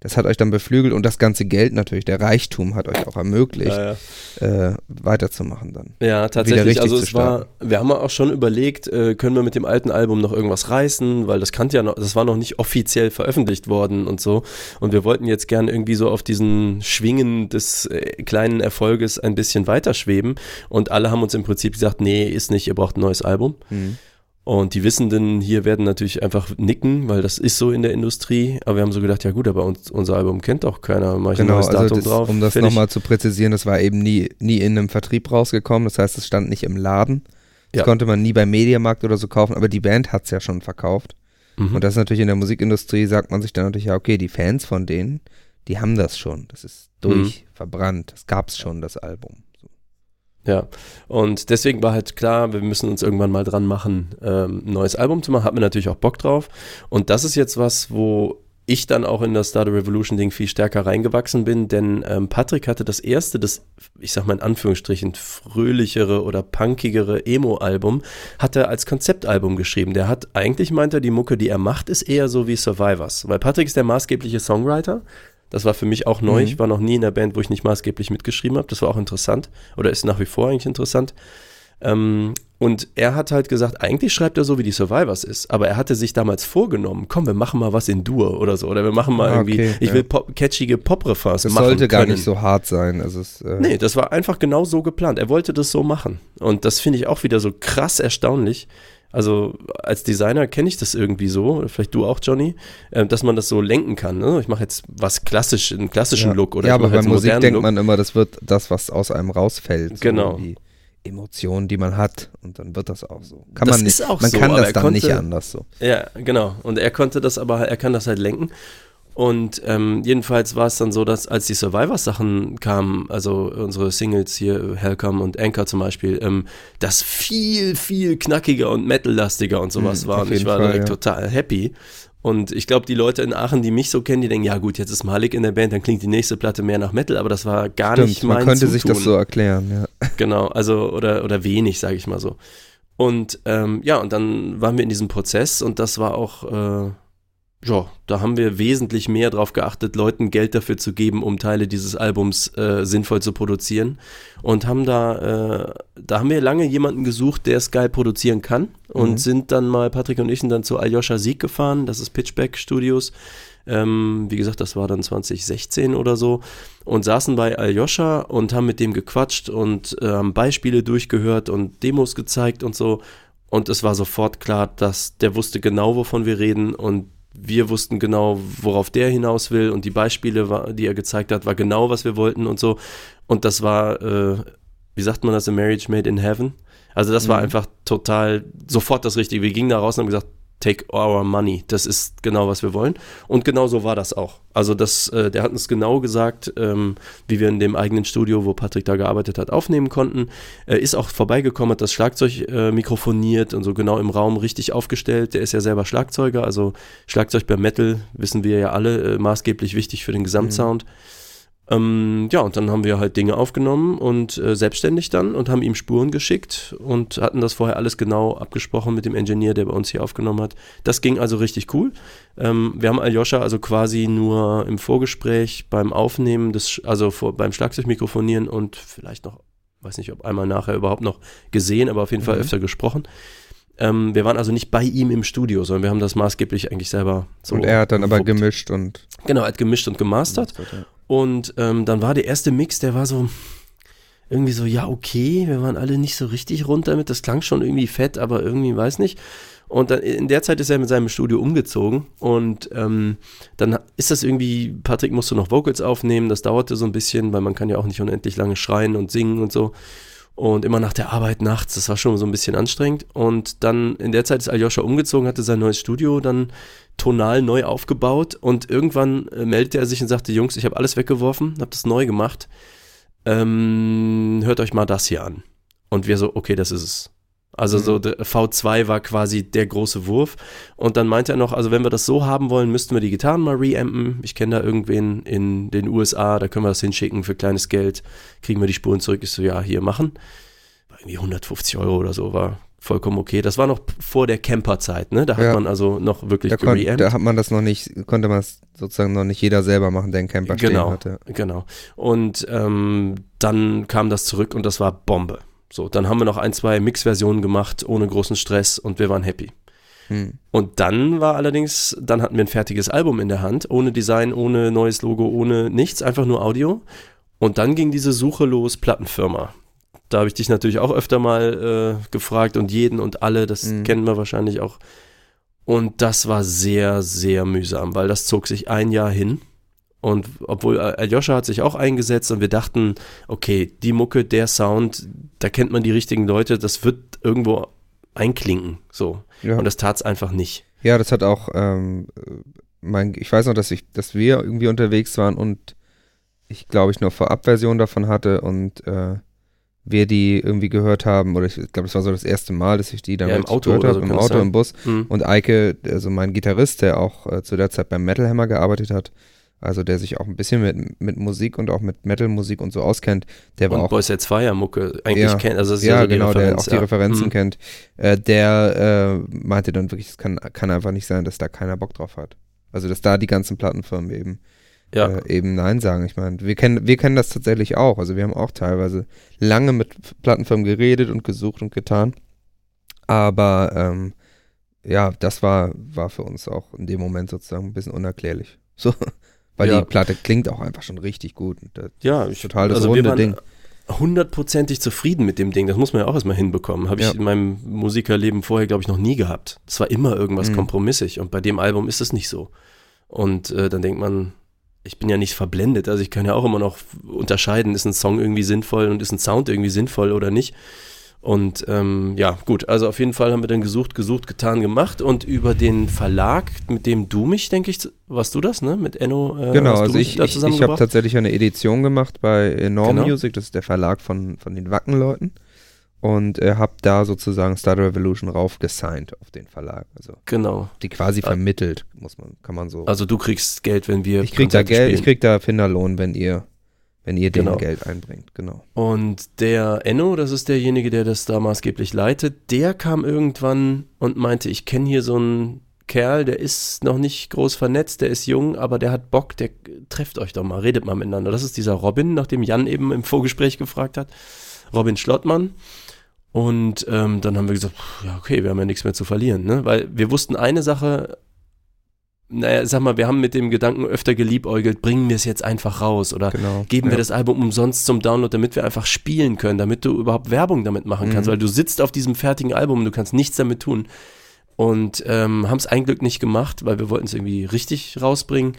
das hat euch dann beflügelt und das ganze Geld natürlich, der Reichtum hat euch auch ermöglicht, Ja, ja. äh, weiterzumachen dann. Ja, tatsächlich. Also es war, wir haben auch schon überlegt, äh, können wir mit dem alten Album noch irgendwas reißen, weil das kannte ja noch, das war noch nicht offiziell veröffentlicht worden und so. Und wir wollten jetzt gerne irgendwie so auf diesen Schwingen des äh, kleinen Erfolges ein bisschen weiterschweben. Und alle haben uns im Prinzip gesagt, nee, ist nicht, ihr braucht ein neues Album. Mhm. Und die Wissenden hier werden natürlich einfach nicken, weil das ist so in der Industrie. Aber wir haben so gedacht, ja gut, aber uns, unser Album kennt auch keiner. Mach ich ein Genau, neues also Datum das, drauf. um das nochmal zu präzisieren, das war eben nie, nie in einem Vertrieb rausgekommen. Das heißt, es stand nicht im Laden. Das Ja. konnte man nie beim Mediamarkt oder so kaufen, aber die Band hat es ja schon verkauft. Mhm. Und das ist natürlich in der Musikindustrie, sagt man sich dann natürlich, ja, okay, die Fans von denen, die haben das schon. Das ist durch, verbrannt. Das gab es schon, das Album. Ja, und deswegen war halt klar, wir müssen uns irgendwann mal dran machen, ähm, ein neues Album zu machen. Hat mir natürlich auch Bock drauf. Und das ist jetzt was, wo ich dann auch in das Star Revolution Ding viel stärker reingewachsen bin, denn ähm, Patrick hatte das erste, das, ich sag mal in Anführungsstrichen, fröhlichere oder punkigere Emo-Album, hat er als Konzeptalbum geschrieben. Der hat, eigentlich meint er, die Mucke, die er macht, ist eher so wie Survivors. Weil Patrick ist der maßgebliche Songwriter. Das war für mich auch neu. Mhm. Ich war noch nie in der Band, wo ich nicht maßgeblich mitgeschrieben habe. Das war auch interessant. Oder ist nach wie vor eigentlich interessant. Ähm, und er hat halt gesagt, eigentlich schreibt er so, wie die Survivors ist. Aber er hatte sich damals vorgenommen, komm, wir machen mal was in Dur oder so. Oder wir machen mal Ah, irgendwie, okay, ich ja. will pop, catchige Pop-Refrains Das machen sollte gar können. nicht so hart sein. Also es, äh, Nee, das war einfach genau so geplant. Er wollte das so machen. Und das finde ich auch wieder so krass erstaunlich. Also als Designer kenne ich das irgendwie so, vielleicht du auch, Johnny, äh, dass man das so lenken kann. Ne? Ich mache jetzt was klassisch, einen klassischen ja. Look oder ja, aber bei Musik denkt Look. man immer, das wird das, was aus einem rausfällt. So Genau. Die Emotionen, die man hat. Und dann wird das auch so. Kann Das man nicht. ist auch man so, kann das dann nicht konnte- anders so. Ja, genau. Und er konnte das aber, er kann das halt lenken. Und ähm, jedenfalls war es dann so, dass als die Survivors-Sachen kamen, also unsere Singles hier, Hellcome und Anchor zum Beispiel, ähm, das viel, viel knackiger und metallastiger und sowas Mhm, war. Und ich war Fall, direkt ja. total happy. Und ich glaube, die Leute in Aachen, die mich so kennen, die denken, ja gut, jetzt ist Malik in der Band, dann klingt die nächste Platte mehr nach Metal, aber das war gar nicht Stimmt, mein man könnte sich Zutun. das so erklären, ja. Genau, also oder, oder wenig, sage ich mal so. Und ähm, ja, und dann waren wir in diesem Prozess und das war auch, äh, ja, da haben wir wesentlich mehr drauf geachtet, Leuten Geld dafür zu geben, um Teile dieses Albums äh, sinnvoll zu produzieren. Und haben da, äh, da haben wir lange jemanden gesucht, der es geil produzieren kann. Und Mhm. sind dann mal, Patrick und ich sind dann zu Aljoscha Sieg gefahren, das ist Pitchback Studios. Ähm, wie gesagt, das war dann 2016 oder so. Und saßen bei Aljoscha und haben mit dem gequatscht und äh, haben Beispiele durchgehört und Demos gezeigt und so. Und es war sofort klar, dass der wusste genau, wovon wir reden und wir wussten genau, worauf der hinaus will und die Beispiele, war, die er gezeigt hat, war genau, was wir wollten und so. Und das war, äh, wie sagt man das, a marriage made in heaven? Also das war Mhm. einfach total sofort das Richtige. Wir gingen da raus und haben gesagt, take our money. Das ist genau, was wir wollen. Und genau so war das auch. Also das, äh, der hat uns genau gesagt, ähm, wie wir in dem eigenen Studio, wo Patrick da gearbeitet hat, aufnehmen konnten. Er ist auch vorbeigekommen, hat das Schlagzeug äh, mikrofoniert und so genau im Raum richtig aufgestellt. Der ist ja selber Schlagzeuger, also Schlagzeug bei Metal, wissen wir ja alle, äh, maßgeblich wichtig für den Gesamtsound. Ähm, ja, und dann haben wir halt Dinge aufgenommen und äh, selbstständig dann und haben ihm Spuren geschickt und hatten das vorher alles genau abgesprochen mit dem Ingenieur, der bei uns hier aufgenommen hat. Das ging also richtig cool. Ähm, wir haben Aljoscha also quasi nur im Vorgespräch beim Aufnehmen des, also vor, beim Schlagzeugmikrofonieren und vielleicht noch, weiß nicht, ob einmal nachher überhaupt noch gesehen, aber auf jeden Fall Mhm. öfter gesprochen. Ähm, wir waren also nicht bei ihm im Studio, sondern wir haben das maßgeblich eigentlich selber so. und er hat dann aber gewuppt. gemischt und Genau, er hat gemischt und gemastert. Und ähm, dann war der erste Mix, der war so irgendwie so, ja, okay, wir waren alle nicht so richtig rund damit. Das klang schon irgendwie fett, aber irgendwie weiß nicht. Und dann in der Zeit ist er mit seinem Studio umgezogen und ähm, dann ist das irgendwie, Patrick musste noch Vocals aufnehmen, das dauerte so ein bisschen, weil man kann ja auch nicht unendlich lange schreien und singen und so. Und immer nach der Arbeit nachts, das war schon so ein bisschen anstrengend. Und dann in der Zeit ist Aljoscha umgezogen, hatte sein neues Studio dann tonal neu aufgebaut und irgendwann äh, meldete er sich und sagte, Jungs, ich habe alles weggeworfen, habe das neu gemacht. Ähm, hört euch mal das hier an. Und wir so, okay, das ist es. Also Mhm. so der V2 war quasi der große Wurf. Und dann meinte er noch, also wenn wir das so haben wollen, müssten wir die Gitarren mal reampen. Ich kenne da irgendwen in den USA, da können wir das hinschicken für kleines Geld. Kriegen wir die Spuren zurück. Ich so, ja, hier machen. War irgendwie 150 Euro oder so, war vollkommen okay. Das war noch vor der Camper-Zeit, ne? Da hat Ja. man also noch wirklich da, kon, da hat man das noch nicht, konnte man es sozusagen noch nicht jeder selber machen, der einen Camper Genau. stehen hatte. Genau. Und ähm, dann kam das zurück und das war Bombe. So, dann haben wir noch ein, zwei Mix-Versionen gemacht, ohne großen Stress und wir waren happy. Hm. Und dann war allerdings, dann hatten wir ein fertiges Album in der Hand, ohne Design, ohne neues Logo, ohne nichts, einfach nur Audio. Und dann ging diese Suche los, Plattenfirma. Da habe ich dich natürlich auch öfter mal äh, gefragt und jeden und alle, das Mhm. kennen wir wahrscheinlich auch. Und das war sehr, sehr mühsam, weil das zog sich ein Jahr hin. Und obwohl äh, Aljoscha hat sich auch eingesetzt und wir dachten, okay, die Mucke, der Sound, da kennt man die richtigen Leute, das wird irgendwo einklinken. So. Ja. Und das tat es einfach nicht. Ja, das hat auch, ähm, mein, ich weiß noch, dass ich, dass wir irgendwie unterwegs waren und ich glaube ich nur Vorabversion davon hatte und äh, wir die irgendwie gehört haben, oder ich glaube, das war so das erste Mal, dass ich die dann Ja, im Auto gehört habe, so im Auto, sein. im Bus. Hm. Und Eike, also mein Gitarrist, der auch äh, zu der Zeit beim Metal Hammer gearbeitet hat, also der sich auch ein bisschen mit, mit Musik und auch mit Metal-Musik und so auskennt, der war Und auch Boys Sets Fire Mucke eigentlich Ja. kennt. Also das ist ja, ja, so die genau, der Referenz, auch die ja. Referenzen Hm. kennt, äh, der äh, meinte dann wirklich, es kann, kann einfach nicht sein, dass da keiner Bock drauf hat. Also, dass da die ganzen Plattenfirmen eben Ja. äh, eben Nein sagen. Ich meine, wir kennen, wir kennen das tatsächlich auch. Also wir haben auch teilweise lange mit Plattenfirmen geredet und gesucht und getan. Aber ähm, ja, das war, war für uns auch in dem Moment sozusagen ein bisschen unerklärlich. So, weil Ja. die Platte klingt auch einfach schon richtig gut. Das Ja, ist total das also wir runde waren Ding. hundertprozentig zufrieden mit dem Ding. Das muss man ja auch erstmal hinbekommen. Habe ich Ja. in meinem Musikerleben vorher, glaube ich, noch nie gehabt. Es war immer irgendwas Mhm. kompromissig und bei dem Album ist es nicht so. Und äh, dann denkt man, ich bin ja nicht verblendet, also ich kann ja auch immer noch unterscheiden, ist ein Song irgendwie sinnvoll und ist ein Sound irgendwie sinnvoll oder nicht. Und ähm, ja, gut, also auf jeden Fall haben wir dann gesucht, gesucht, getan, gemacht und über den Verlag, mit dem du mich, denke ich, warst du das, ne? Mit Enno? Äh, Genau, also ich, ich, ich habe tatsächlich eine Edition gemacht bei Enorm Genau. Music, das ist der Verlag von, von den Wackenleuten. Und äh, habe da sozusagen Star Revolution raufgesigned auf den Verlag. Also Genau. die quasi Ah. vermittelt, muss man, kann man so. Also du kriegst Geld, wenn wir ich krieg da Geld, ich spielen. krieg da Finderlohn, wenn ihr, wenn ihr denen Genau. Geld einbringt, genau. Und der Enno, das ist derjenige, der das da maßgeblich leitet, der kam irgendwann und meinte, ich kenne hier so einen Kerl, der ist noch nicht groß vernetzt, der ist jung, aber der hat Bock, der trefft euch doch mal, redet mal miteinander. Das ist dieser Robin, nach dem Jan eben im Vorgespräch gefragt hat. Robin Schlottmann. Und ähm, dann haben wir gesagt, ja, okay, wir haben ja nichts mehr zu verlieren, ne? Weil wir wussten eine Sache, naja, sag mal, wir haben mit dem Gedanken öfter geliebäugelt, bringen wir es jetzt einfach raus oder Genau. geben ja. wir das Album umsonst zum Download, damit wir einfach spielen können, damit du überhaupt Werbung damit machen kannst, Mhm. weil du sitzt auf diesem fertigen Album und du kannst nichts damit tun. Und ähm, haben es ein Glück nicht gemacht, weil wir wollten es irgendwie richtig rausbringen.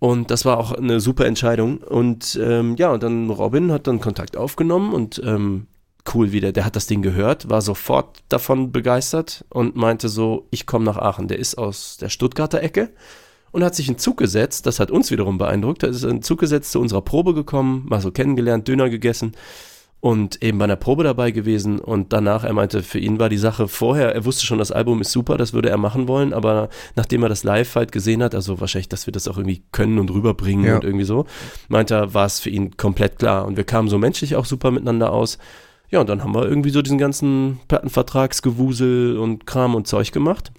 Und das war auch eine super Entscheidung. Und ähm, ja, und dann Robin hat dann Kontakt aufgenommen und ähm, cool wieder, der hat das Ding gehört, war sofort davon begeistert und meinte so, ich komme nach Aachen. Der ist aus der Stuttgarter Ecke und hat sich in Zug gesetzt. Das hat uns wiederum beeindruckt. Er ist in Zug gesetzt zu unserer Probe gekommen, mal so kennengelernt, Döner gegessen und eben bei einer Probe dabei gewesen. Und danach, er meinte, für ihn war die Sache vorher, er wusste schon, das Album ist super, das würde er machen wollen, aber nachdem er das live halt gesehen hat, also wahrscheinlich, dass wir das auch irgendwie können und rüberbringen Ja. und irgendwie so, meinte er, war es für ihn komplett klar. Und wir kamen so menschlich auch super miteinander aus. Ja, und dann haben wir irgendwie so diesen ganzen Plattenvertragsgewusel und Kram und Zeug gemacht.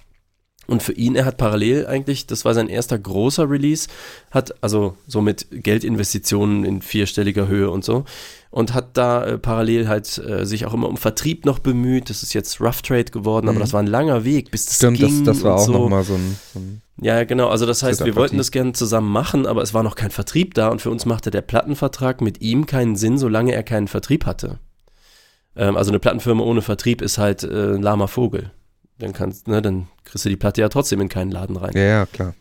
Und für ihn, er hat parallel eigentlich, das war sein erster großer Release, hat also so mit Geldinvestitionen in vierstelliger Höhe und so und hat da äh, parallel halt äh, sich auch immer um Vertrieb noch bemüht. Das ist jetzt Rough Trade geworden, aber Mhm. das war ein langer Weg, bis das Stimmt, das, ging das war und auch so. nochmal so ein, so ein Ja, genau. Also das heißt, wir wollten das gerne zusammen machen, aber es war noch kein Vertrieb da und für uns machte der Plattenvertrag mit ihm keinen Sinn, solange er keinen Vertrieb hatte. Ähm, also eine Plattenfirma ohne Vertrieb ist halt äh, ein lahmer Vogel. Dann kannst, ne, dann kriegst du die Platte ja trotzdem in keinen Laden rein. Ja, ja, klar.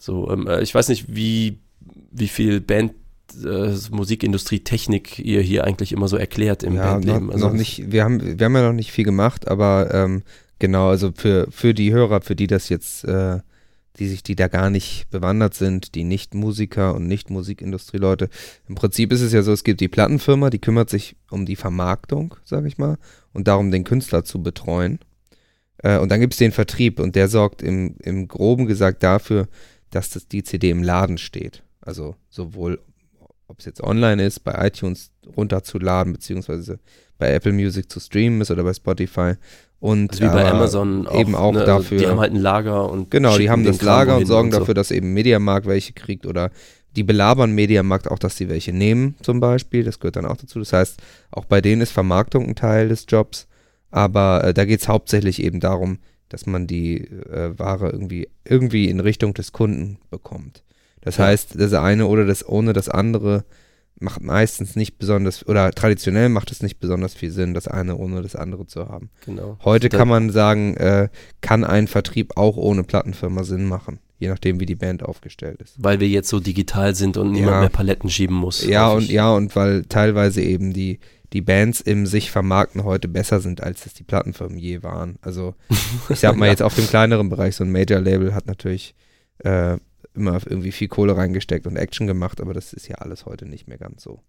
So, ähm, äh, ich weiß nicht, wie, wie viel Band, äh, Musikindustrie, Technik ihr hier eigentlich immer so erklärt im ja, Bandleben. noch, Also, noch nicht, wir haben, wir haben ja noch nicht viel gemacht, aber ähm, genau, also für, für die Hörer, für die das jetzt, äh, die sich, die da gar nicht bewandert sind, die nicht Musiker und nicht Musikindustrieleute, im Prinzip ist es ja so, es gibt die Plattenfirma, die kümmert sich um die Vermarktung, sage ich mal, und darum, den Künstler zu betreuen. Äh, und dann gibt es den Vertrieb und der sorgt im, im Groben gesagt dafür, dass das, die CD im Laden steht. Also sowohl, ob es jetzt online ist, bei iTunes runterzuladen, beziehungsweise bei Apple Music zu streamen ist oder bei Spotify. Und also wie bei Amazon eben auch ne, also dafür. Die haben halt ein Lager und Genau, die haben das Kram Lager und sorgen so. dafür, dass eben Mediamarkt welche kriegt oder die belabern Mediamarkt auch, dass sie welche nehmen zum Beispiel. Das gehört dann auch dazu. Das heißt, auch bei denen ist Vermarktung ein Teil des Jobs. Aber äh, da geht es hauptsächlich eben darum, dass man die äh, Ware irgendwie, irgendwie in Richtung des Kunden bekommt. Das Ja. heißt, das eine oder das ohne das andere macht meistens nicht besonders, oder traditionell macht es nicht besonders viel Sinn, das eine ohne das andere zu haben. Genau. Heute kann man sagen, äh, kann ein Vertrieb auch ohne Plattenfirma Sinn machen, je nachdem, wie die Band aufgestellt ist. Weil wir jetzt so digital sind und niemand Ja. mehr Paletten schieben muss. Ja, und ja, und weil teilweise eben die, die Bands im sich vermarkten heute besser sind, als es die Plattenfirmen je waren. Also ich sag mal Ja. jetzt auf dem kleineren Bereich, so ein Major-Label hat natürlich äh, immer irgendwie viel Kohle reingesteckt und Action gemacht, aber das ist ja alles heute nicht mehr ganz so.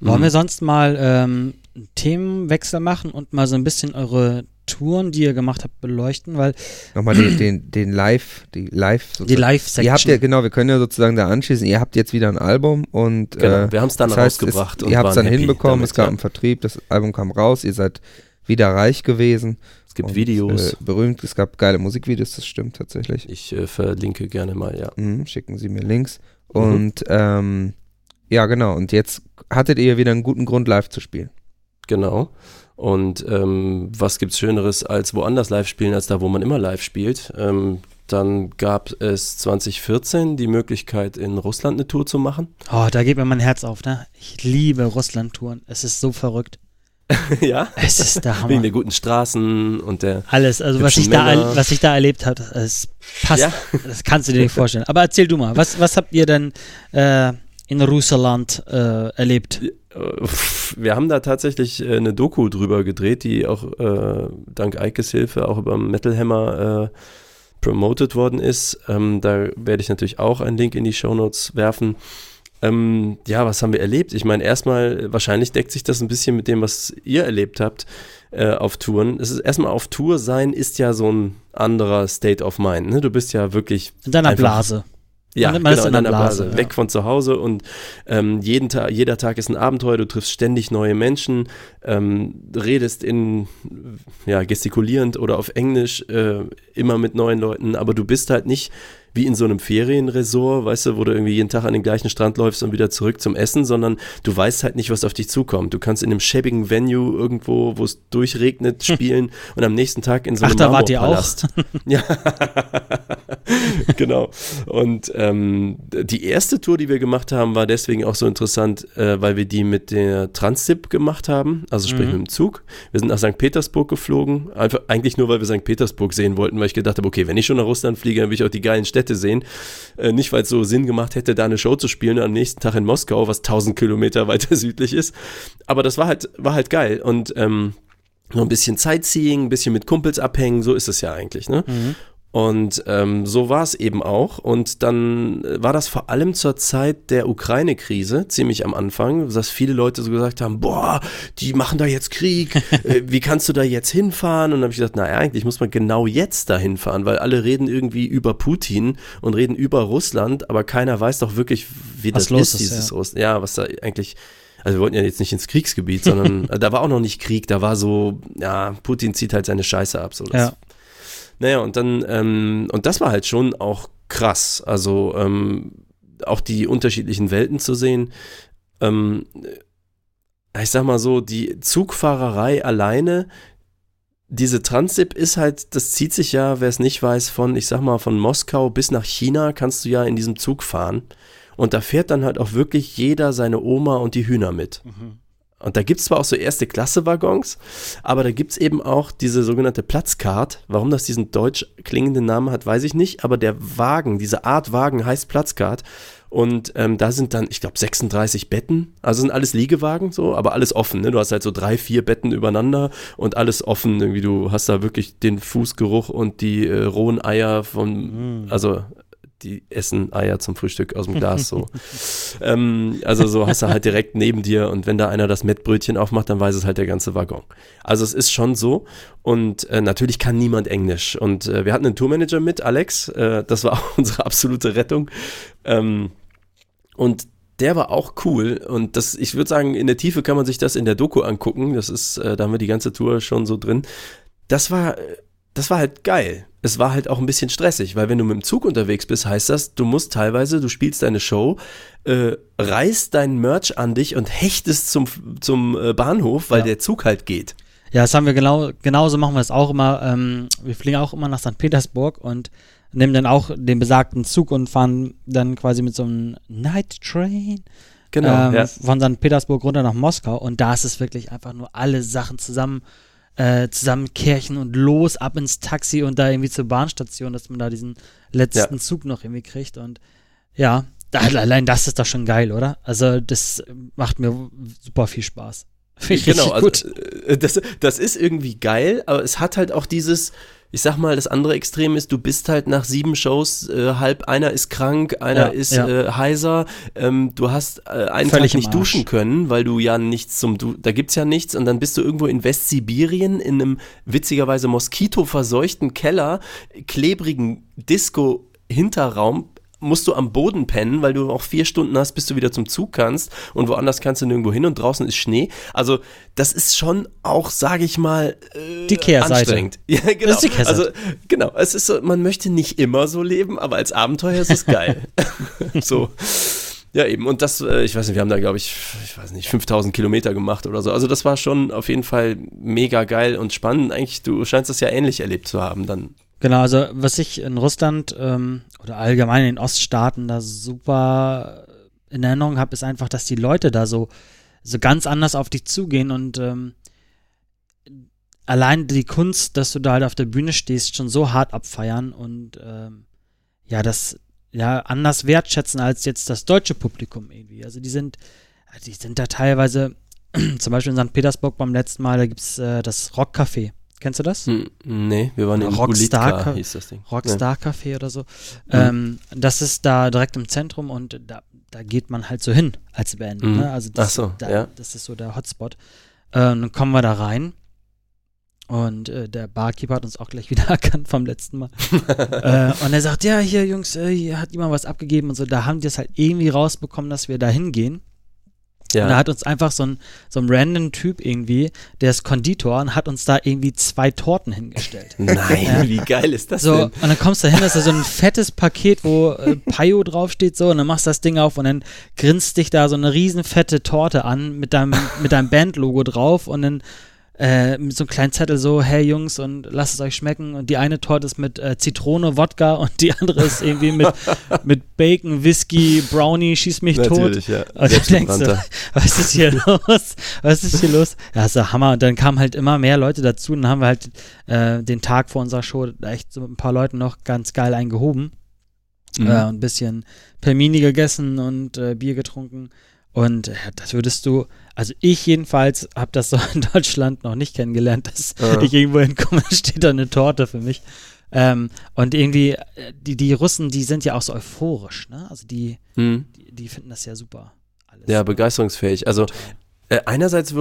Wollen Mhm. wir sonst mal ähm, einen Themenwechsel machen und mal so ein bisschen eure Touren, die ihr gemacht habt, beleuchten? Weil Nochmal den, den, den Live, die Live die. Live-Section. Ihr habt ja, genau, wir können ja sozusagen da anschließen, ihr habt jetzt wieder ein Album und Genau, äh, wir haben es dann das heißt, rausgebracht. es, ihr habt es dann hinbekommen, damit, es gab ja. einen Vertrieb, das Album kam raus, ihr seid wieder reich gewesen. Es gibt und, Videos. Äh, berühmt, es gab geile Musikvideos, das stimmt tatsächlich. Ich äh, verlinke gerne mal, ja. Mhm, schicken Sie mir Links. Und ähm, ja, genau. Und jetzt hattet ihr wieder einen guten Grund, live zu spielen. Genau. Und ähm, was gibt's Schöneres als woanders live spielen, als da, wo man immer live spielt? Ähm, dann gab es 2014 die Möglichkeit, in Russland eine Tour zu machen. Oh, da geht mir mein Herz auf, ne? Ich liebe Russland-Touren. Es ist so verrückt. ja. Es ist der Hammer. Wegen der guten Straßen und der. Alles, also was ich, da, was ich da erlebt habe, es passt. Ja. Das kannst du dir nicht vorstellen. Aber erzähl du mal, was, was habt ihr denn äh, in Russland äh, erlebt? Wir haben da tatsächlich äh, eine Doku drüber gedreht, die auch äh, dank Eikes Hilfe auch über Metal Hammer äh, promoted worden ist. Ähm, da werde ich natürlich auch einen Link in die Show Notes werfen. Ähm, ja, was haben wir erlebt? Ich meine, erstmal, wahrscheinlich deckt sich das ein bisschen mit dem, was ihr erlebt habt äh, auf Touren. Es ist erstmal auf Tour sein, ist ja so ein anderer State of Mind. Ne? Du bist ja wirklich. In deiner Blase. Ja, man genau, in einer Blase, Blase. Ja. weg von zu Hause und ähm, jeden Tag, jeder Tag ist ein Abenteuer, du triffst ständig neue Menschen, ähm, redest in, ja, gestikulierend oder auf Englisch äh, immer mit neuen Leuten, aber du bist halt nicht wie in so einem Ferienresort, weißt du, wo du irgendwie jeden Tag an den gleichen Strand läufst und wieder zurück zum Essen, sondern du weißt halt nicht, was auf dich zukommt. Du kannst in einem schäbigen Venue irgendwo, wo es durchregnet, spielen und am nächsten Tag in so einem Ach, da wart ihr auch? ja, genau. Und ähm, die erste Tour, die wir gemacht haben, war deswegen auch so interessant, äh, weil wir die mit der Transip gemacht haben, also sprich mhm. mit dem Zug. Wir sind nach St. Petersburg geflogen, einfach eigentlich nur, weil wir St. Petersburg sehen wollten, weil ich gedacht habe, okay, wenn ich schon nach Russland fliege, dann will ich auch die geilen Städte Städte sehen. Äh, nicht, weil es so Sinn gemacht hätte, da eine Show zu spielen am nächsten Tag in Moskau, was 1000 Kilometer weiter südlich ist. Aber das war halt, war halt geil. Und ähm, noch ein bisschen Sightseeing, ein bisschen mit Kumpels abhängen, so ist es ja eigentlich. Ne? Mhm. Und ähm, so war es eben auch. Und dann war das vor allem zur Zeit der Ukraine-Krise, ziemlich am Anfang, dass viele Leute so gesagt haben, boah, die machen da jetzt Krieg, äh, wie kannst du da jetzt hinfahren? Und dann habe ich gesagt, naja, eigentlich muss man genau jetzt da hinfahren, weil alle reden irgendwie über Putin und reden über Russland, aber keiner weiß doch wirklich, wie was das ist, dieses ja. Russland. Ja, was da eigentlich also wir wollten ja jetzt nicht ins Kriegsgebiet, sondern da war auch noch nicht Krieg, da war so, ja, Putin zieht halt seine Scheiße ab. So, das ja. Naja, und dann, ähm, und das war halt schon auch krass. Also ähm, auch die unterschiedlichen Welten zu sehen. Ähm, ich sag mal so, die Zugfahrerei alleine, diese Transip ist halt, das zieht sich ja, wer es nicht weiß, von, ich sag mal, von Moskau bis nach China kannst du ja in diesem Zug fahren. Und da fährt dann halt auch wirklich jeder seine Oma und die Hühner mit. Mhm. Und da gibt es zwar auch so erste Klasse-Waggons, aber da gibt es eben auch diese sogenannte Platzkart. Warum das diesen deutsch klingenden Namen hat, weiß ich nicht, aber der Wagen, diese Art Wagen heißt Platzkart. Und ähm, da sind dann, ich glaube, 36 Betten. Also sind alles Liegewagen so, aber alles offen. Ne? Du hast halt so drei, vier Betten übereinander und alles offen. Irgendwie, du hast da wirklich den Fußgeruch und die äh, rohen Eier von, mm. also die essen Eier zum Frühstück aus dem Glas so. ähm, also so hast du halt direkt neben dir und wenn da einer das Mettbrötchen aufmacht, dann weiß es halt der ganze Waggon. Also es ist schon so und äh, natürlich kann niemand Englisch und äh, wir hatten einen Tourmanager mit, Alex, äh, das war auch unsere absolute Rettung ähm, und der war auch cool und das, ich würde sagen, in der Tiefe kann man sich das in der Doku angucken, das ist, äh, da haben wir die ganze Tour schon so drin. Das war, das war halt geil es war halt auch ein bisschen stressig, weil wenn du mit dem Zug unterwegs bist, heißt das, du musst teilweise, du spielst deine Show, äh, reißt dein Merch an dich und hechtest zum, zum äh, Bahnhof, weil ja. der Zug halt geht. Ja, das haben wir genau, genauso machen wir es auch immer. Ähm, wir fliegen auch immer nach St. Petersburg und nehmen dann auch den besagten Zug und fahren dann quasi mit so einem Night Train genau, ähm, ja. von St. Petersburg runter nach Moskau und da ist es wirklich einfach nur alle Sachen zusammen äh, zusammenkerchen und los ab ins Taxi und da irgendwie zur Bahnstation, dass man da diesen letzten ja. Zug noch irgendwie kriegt. Und ja, allein das ist doch schon geil, oder? Also das macht mir super viel Spaß. genau, also, äh, das, das ist irgendwie geil, aber es hat halt auch dieses, ich sag mal, das andere Extrem ist, du bist halt nach sieben Shows äh, halb, einer ist krank, einer ja, ist ja. Äh, heiser, ähm, du hast äh, einen Völlig Tag nicht duschen können, weil du ja nichts zum, du da gibt's ja nichts. Und dann bist du irgendwo in Westsibirien in einem witzigerweise moskitoverseuchten Keller, klebrigen Disco-Hinterraum musst du am Boden pennen, weil du auch vier Stunden hast, bis du wieder zum Zug kannst und woanders kannst du nirgendwo hin und draußen ist Schnee. Also das ist schon auch, sage ich mal, äh, Die Kehrseite. anstrengend. Ja, genau. Das ist die Kehrseite. Also genau, es ist so, man möchte nicht immer so leben, aber als Abenteuer ist es geil. so. Ja, eben. Und das, äh, ich weiß nicht, wir haben da, glaube ich, ich weiß nicht, 5000 Kilometer gemacht oder so. Also das war schon auf jeden Fall mega geil und spannend. Eigentlich, du scheinst das ja ähnlich erlebt zu haben dann. Genau, also was ich in Russland ähm, oder allgemein in den Oststaaten da super in Erinnerung habe, ist einfach, dass die Leute da so, so ganz anders auf dich zugehen und ähm, allein die Kunst, dass du da halt auf der Bühne stehst, schon so hart abfeiern und ähm, ja, das ja anders wertschätzen als jetzt das deutsche Publikum irgendwie. Also die sind, die sind da teilweise, zum Beispiel in St. Petersburg beim letzten Mal, da gibt es äh, das Rockcafé. Kennst du das? Hm, nee, wir waren in Rockstar Ulitka, Ca- hieß das Ding. Rockstar Café oder so. Ähm, das ist da direkt im Zentrum und da, da geht man halt so hin als Band. Mhm. Ne? Also das, Ach so, da, ja. das ist so der Hotspot. Ähm, dann kommen wir da rein und äh, der Barkeeper hat uns auch gleich wieder erkannt vom letzten Mal. äh, und er sagt, ja, hier Jungs, äh, hier hat jemand was abgegeben und so. Da haben die es halt irgendwie rausbekommen, dass wir da hingehen. Und da Ja. hat uns einfach so ein, so ein random Typ irgendwie, der ist Konditor und hat uns da irgendwie zwei Torten hingestellt. Nein, wie geil ist das So, denn? und dann kommst du hin, das ist so ein fettes Paket, wo äh, Payo draufsteht, so, und dann machst du das Ding auf und dann grinst dich da so eine riesen fette Torte an mit deinem, mit deinem Bandlogo drauf und dann äh, mit so einem kleinen Zettel so, hey Jungs, und lasst es euch schmecken. Und die eine Torte ist mit äh, Zitrone, Wodka und die andere ist irgendwie mit, mit Bacon, Whisky, Brownie, schieß mich tot. Natürlich, ja. Und du denkst so, was ist hier los? Was ist hier los? Ja, ist ja Hammer. Und dann kamen halt immer mehr Leute dazu und dann haben wir halt äh, den Tag vor unserer Show echt so mit ein paar Leuten noch ganz geil eingehoben. Mhm. Äh, und ein bisschen Permini gegessen und äh, Bier getrunken. Und äh, das würdest du, also ich jedenfalls habe das so in Deutschland noch nicht kennengelernt, dass Ah. ich irgendwo hinkomme, steht da eine Torte für mich. Ähm, und irgendwie, äh, die, die Russen, die sind ja auch so euphorisch, ne? Also die, Hm. die, die finden das ja super. Alles. Ja, begeisterungsfähig. Also äh, einerseits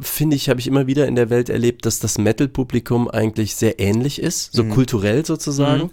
finde ich, habe ich immer wieder in der Welt erlebt, dass das Metal-Publikum eigentlich sehr ähnlich ist, so Mhm. kulturell sozusagen. Mhm.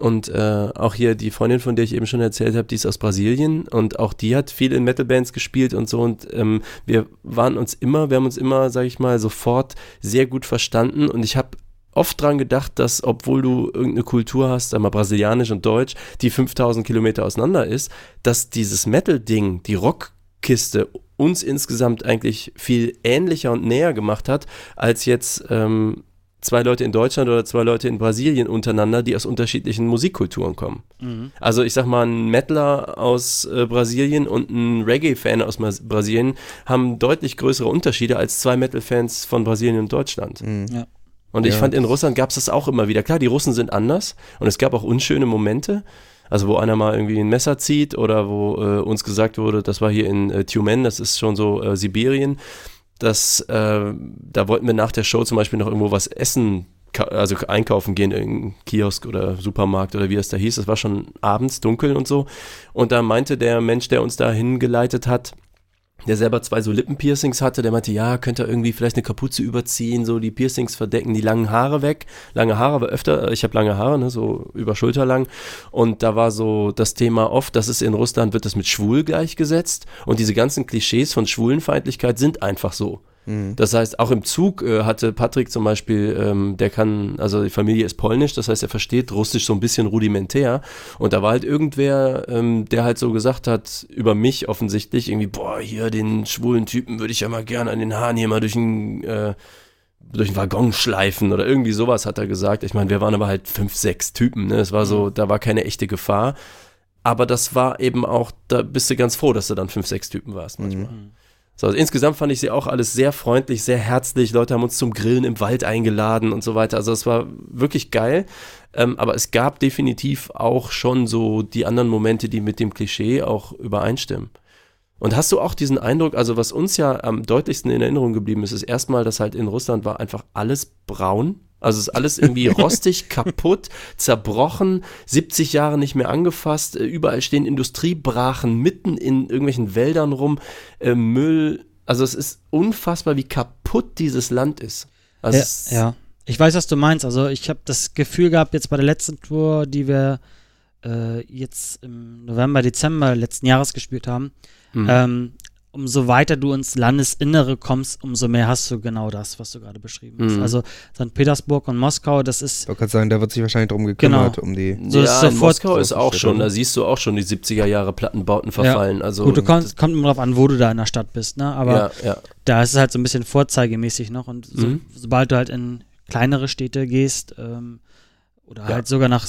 Und äh, auch hier die Freundin, von der ich eben schon erzählt habe, die ist aus Brasilien und auch die hat viel in Metal-Bands gespielt und so. Und ähm, wir waren uns immer, wir haben uns immer, sag ich mal, sofort sehr gut verstanden. Und ich habe oft dran gedacht, dass obwohl du irgendeine Kultur hast, einmal brasilianisch und deutsch, die 5000 Kilometer auseinander ist, dass dieses Metal-Ding, die Rockkiste uns insgesamt eigentlich viel ähnlicher und näher gemacht hat, als jetzt ähm, zwei Leute in Deutschland oder zwei Leute in Brasilien untereinander, die aus unterschiedlichen Musikkulturen kommen. Mhm. Also ich sag mal, ein Metaler aus äh, Brasilien und ein Reggae-Fan aus Mas- Brasilien haben deutlich größere Unterschiede als zwei Metal-Fans von Brasilien und Deutschland. Mhm. Und ich Ja. fand, in Russland gab es das auch immer wieder. Klar, die Russen sind anders und es gab auch unschöne Momente. Also wo einer mal irgendwie ein Messer zieht oder wo äh, uns gesagt wurde, das war hier in äh, Tyumen, das ist schon so äh, Sibirien, dass äh, da wollten wir nach der Show zum Beispiel noch irgendwo was essen, also einkaufen gehen, irgendein Kiosk oder Supermarkt oder wie es da hieß. Es war schon abends dunkel und so. Und da meinte der Mensch, der uns da hingeleitet hat, der selber zwei so Lippenpiercings hatte, der meinte, ja, könnte er irgendwie vielleicht eine Kapuze überziehen, so die Piercings verdecken, die langen Haare weg. Lange Haare, aber öfter, ich habe lange Haare, ne, so über Schulter lang. Und da war so das Thema oft, das ist in Russland, wird das mit schwul gleichgesetzt. Und diese ganzen Klischees von Schwulenfeindlichkeit sind einfach so. Mhm. Das heißt, auch im Zug äh, hatte Patrick zum Beispiel, ähm, der kann, also die Familie ist polnisch, das heißt, er versteht Russisch so ein bisschen rudimentär. Und da war halt irgendwer, ähm, der halt so gesagt hat, über mich offensichtlich, irgendwie, boah, hier den schwulen Typen würde ich ja mal gerne an den Haaren hier mal durch den, äh, durch den Waggon schleifen oder irgendwie sowas hat er gesagt. Ich meine, wir waren aber halt fünf, sechs Typen, ne? Es war so, da war keine echte Gefahr. Aber das war eben auch, da bist du ganz froh, dass du dann fünf, sechs Typen warst manchmal. Mhm. So, also insgesamt fand ich sie auch alles sehr freundlich, sehr herzlich. Leute haben uns zum Grillen im Wald eingeladen und so weiter. Also es war wirklich geil. Ähm, aber es gab definitiv auch schon so die anderen Momente, die mit dem Klischee auch übereinstimmen. Und hast du auch diesen Eindruck, also was uns ja am deutlichsten in Erinnerung geblieben ist, ist erstmal, dass halt in Russland war einfach alles braun. Also es ist alles irgendwie rostig, kaputt, zerbrochen, 70 Jahre nicht mehr angefasst, äh, überall stehen Industriebrachen mitten in irgendwelchen Wäldern rum, äh, Müll. Also es ist unfassbar, wie kaputt dieses Land ist. Also ja, ja, ich weiß, was du meinst. Also ich habe das Gefühl gehabt, jetzt bei der letzten Tour, die wir äh, jetzt im November, Dezember letzten Jahres gespielt haben, Mhm. ähm, umso weiter du ins Landesinnere kommst, umso mehr hast du genau das, was du gerade beschrieben hast. Mhm. Also St. Petersburg und Moskau, das ist Ich wollte gerade sagen, da wird sich wahrscheinlich drum gekümmert, Genau. um die. So ja, ist in sofort- Moskau ist auch schon, da siehst du auch schon die 70er Jahre Plattenbauten verfallen. Also gut, du kommst, kommt immer drauf an, wo du da in der Stadt bist, ne? Aber ja, ja. da ist es halt so ein bisschen vorzeigemäßig noch und so, Mhm. sobald du halt in kleinere Städte gehst ähm, oder Ja. halt sogar nach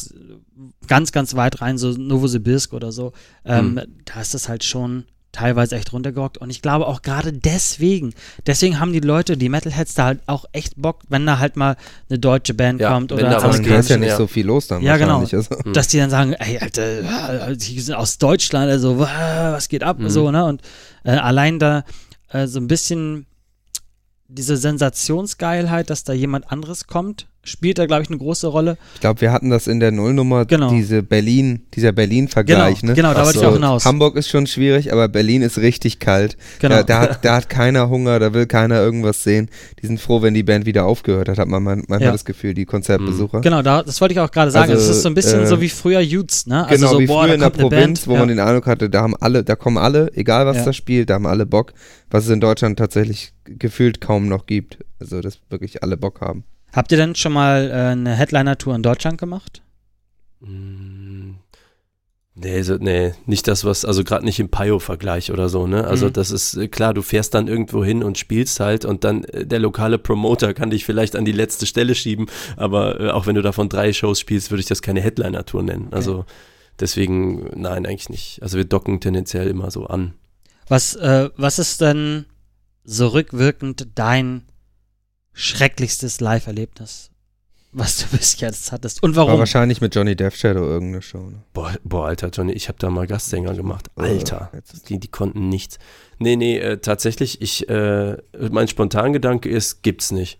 ganz, ganz weit rein, so Novosibirsk oder so, ähm, Mhm. da ist das halt schon teilweise echt runtergerockt und ich glaube auch gerade deswegen, deswegen haben die Leute, die Metalheads da halt auch echt Bock, wenn da halt mal eine deutsche Band Ja, kommt oder da Da was ist geht, ja nicht ja. so viel los dann. Ja, genau. Also. Mhm. dass die dann sagen, ey, Alter, die sind aus Deutschland, also wa- was geht ab, Mhm. so, ne? Und äh, allein da äh, so ein bisschen diese Sensationsgeilheit, dass da jemand anderes kommt, spielt da, glaube ich, eine große Rolle. Ich glaube, wir hatten das in der Nullnummer, Genau. diese Berlin, dieser Berlin-Vergleich, genau, ne? genau, da wollte ich so. auch hinaus. Hamburg ist schon schwierig, aber Berlin ist richtig kalt. Genau. Da, da, hat, da hat keiner Hunger, da will keiner irgendwas sehen. Die sind froh, wenn die Band wieder aufgehört hat, hat man man- manchmal Ja. das Gefühl, die Konzertbesucher. Genau, da, das wollte ich auch gerade sagen. Also, das ist so ein bisschen äh, so wie früher Youths, ne? Also Genau, so, wie boah, früher in der Provinz, Band, wo ja. man den Eindruck hatte, da haben alle, da kommen alle, egal was Ja. da spielt, da haben alle Bock, was es in Deutschland tatsächlich gefühlt kaum noch gibt. Also, dass wirklich alle Bock haben. Habt ihr denn schon mal äh, eine Headliner-Tour in Deutschland gemacht? Mm, Nee, so, nee, nicht das, was, also gerade nicht im Pio-Vergleich oder so, ne? Also Mhm. das ist äh, klar, du fährst dann irgendwo hin und spielst halt und dann äh, der lokale Promoter kann dich vielleicht an die letzte Stelle schieben, aber äh, auch wenn du davon drei Shows spielst, würde ich das keine Headliner-Tour nennen. Also deswegen, nein, eigentlich nicht. Also wir docken tendenziell immer so an. Was, äh, was ist denn so rückwirkend dein schrecklichstes Live-Erlebnis, was du bis jetzt hattest? Und War warum? wahrscheinlich mit Johnny Death Shadow irgendeine Show. Ne? Boah, boah, Alter, Johnny, ich habe da mal Gastsänger gemacht. Äh, Alter. Die, die konnten nichts. Nee, nee, äh, tatsächlich, ich, äh, mein Spontangedanke ist, gibt's nicht.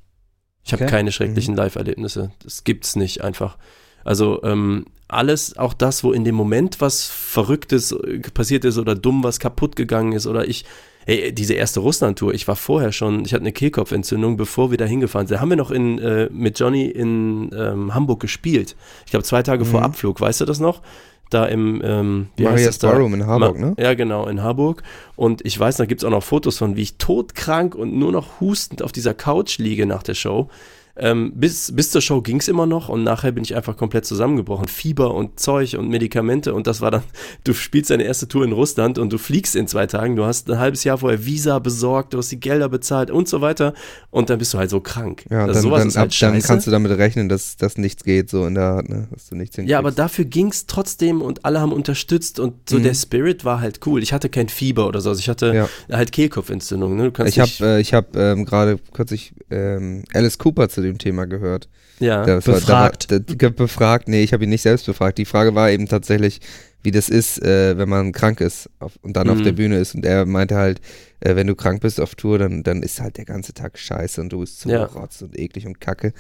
Ich habe Okay. keine schrecklichen Live-Erlebnisse. Das gibt's nicht einfach. Also, ähm, alles, auch das, wo in dem Moment was Verrücktes äh, passiert ist oder dumm was kaputt gegangen ist oder ich, ey, diese erste Russland-Tour, ich war vorher schon, ich hatte eine Kehlkopfentzündung, bevor wir da hingefahren sind. Da haben wir noch in, äh, mit Johnny in ähm, Hamburg gespielt. Ich glaube, zwei Tage vor Mhm. Abflug, weißt du das noch? Da im, ähm, wie Maria's? Ballroom in Harburg, Ma- ne? Ja, genau, in Harburg. Und ich weiß, da gibt es auch noch Fotos von, wie ich todkrank und nur noch hustend auf dieser Couch liege nach der Show. Ähm, bis, bis zur Show ging es immer noch und nachher bin ich einfach komplett zusammengebrochen. Fieber und Zeug und Medikamente und das war dann, du spielst deine erste Tour in Russland und du fliegst in zwei Tagen, du hast ein halbes Jahr vorher Visa besorgt, du hast die Gelder bezahlt und so weiter und dann bist du halt so krank. Ja, also dann, dann, halt dann kannst du damit rechnen, dass, dass nichts geht, so in der Art, ne? dass du nichts hinkriegst. Ja, aber dafür ging es trotzdem und alle haben unterstützt und so Mhm. der Spirit war halt cool. Ich hatte kein Fieber oder so, also ich hatte Ja. halt Kehlkopfentzündung. Ne? Ich habe äh, ich hab, ähm, gerade kürzlich ähm, Alice Cooper zu dem Thema gehört. ja. Das war- Befragt. Da war, da, ge- befragt, nee, ich habe ihn nicht selbst befragt. Die Frage war eben tatsächlich, wie das ist, äh, wenn man krank ist auf, und dann auf Mhm. der Bühne ist. Und er meinte halt, äh, wenn du krank bist auf Tour, dann, dann ist halt der ganze Tag scheiße und du bist Ja. zugerotzt und eklig und kacke.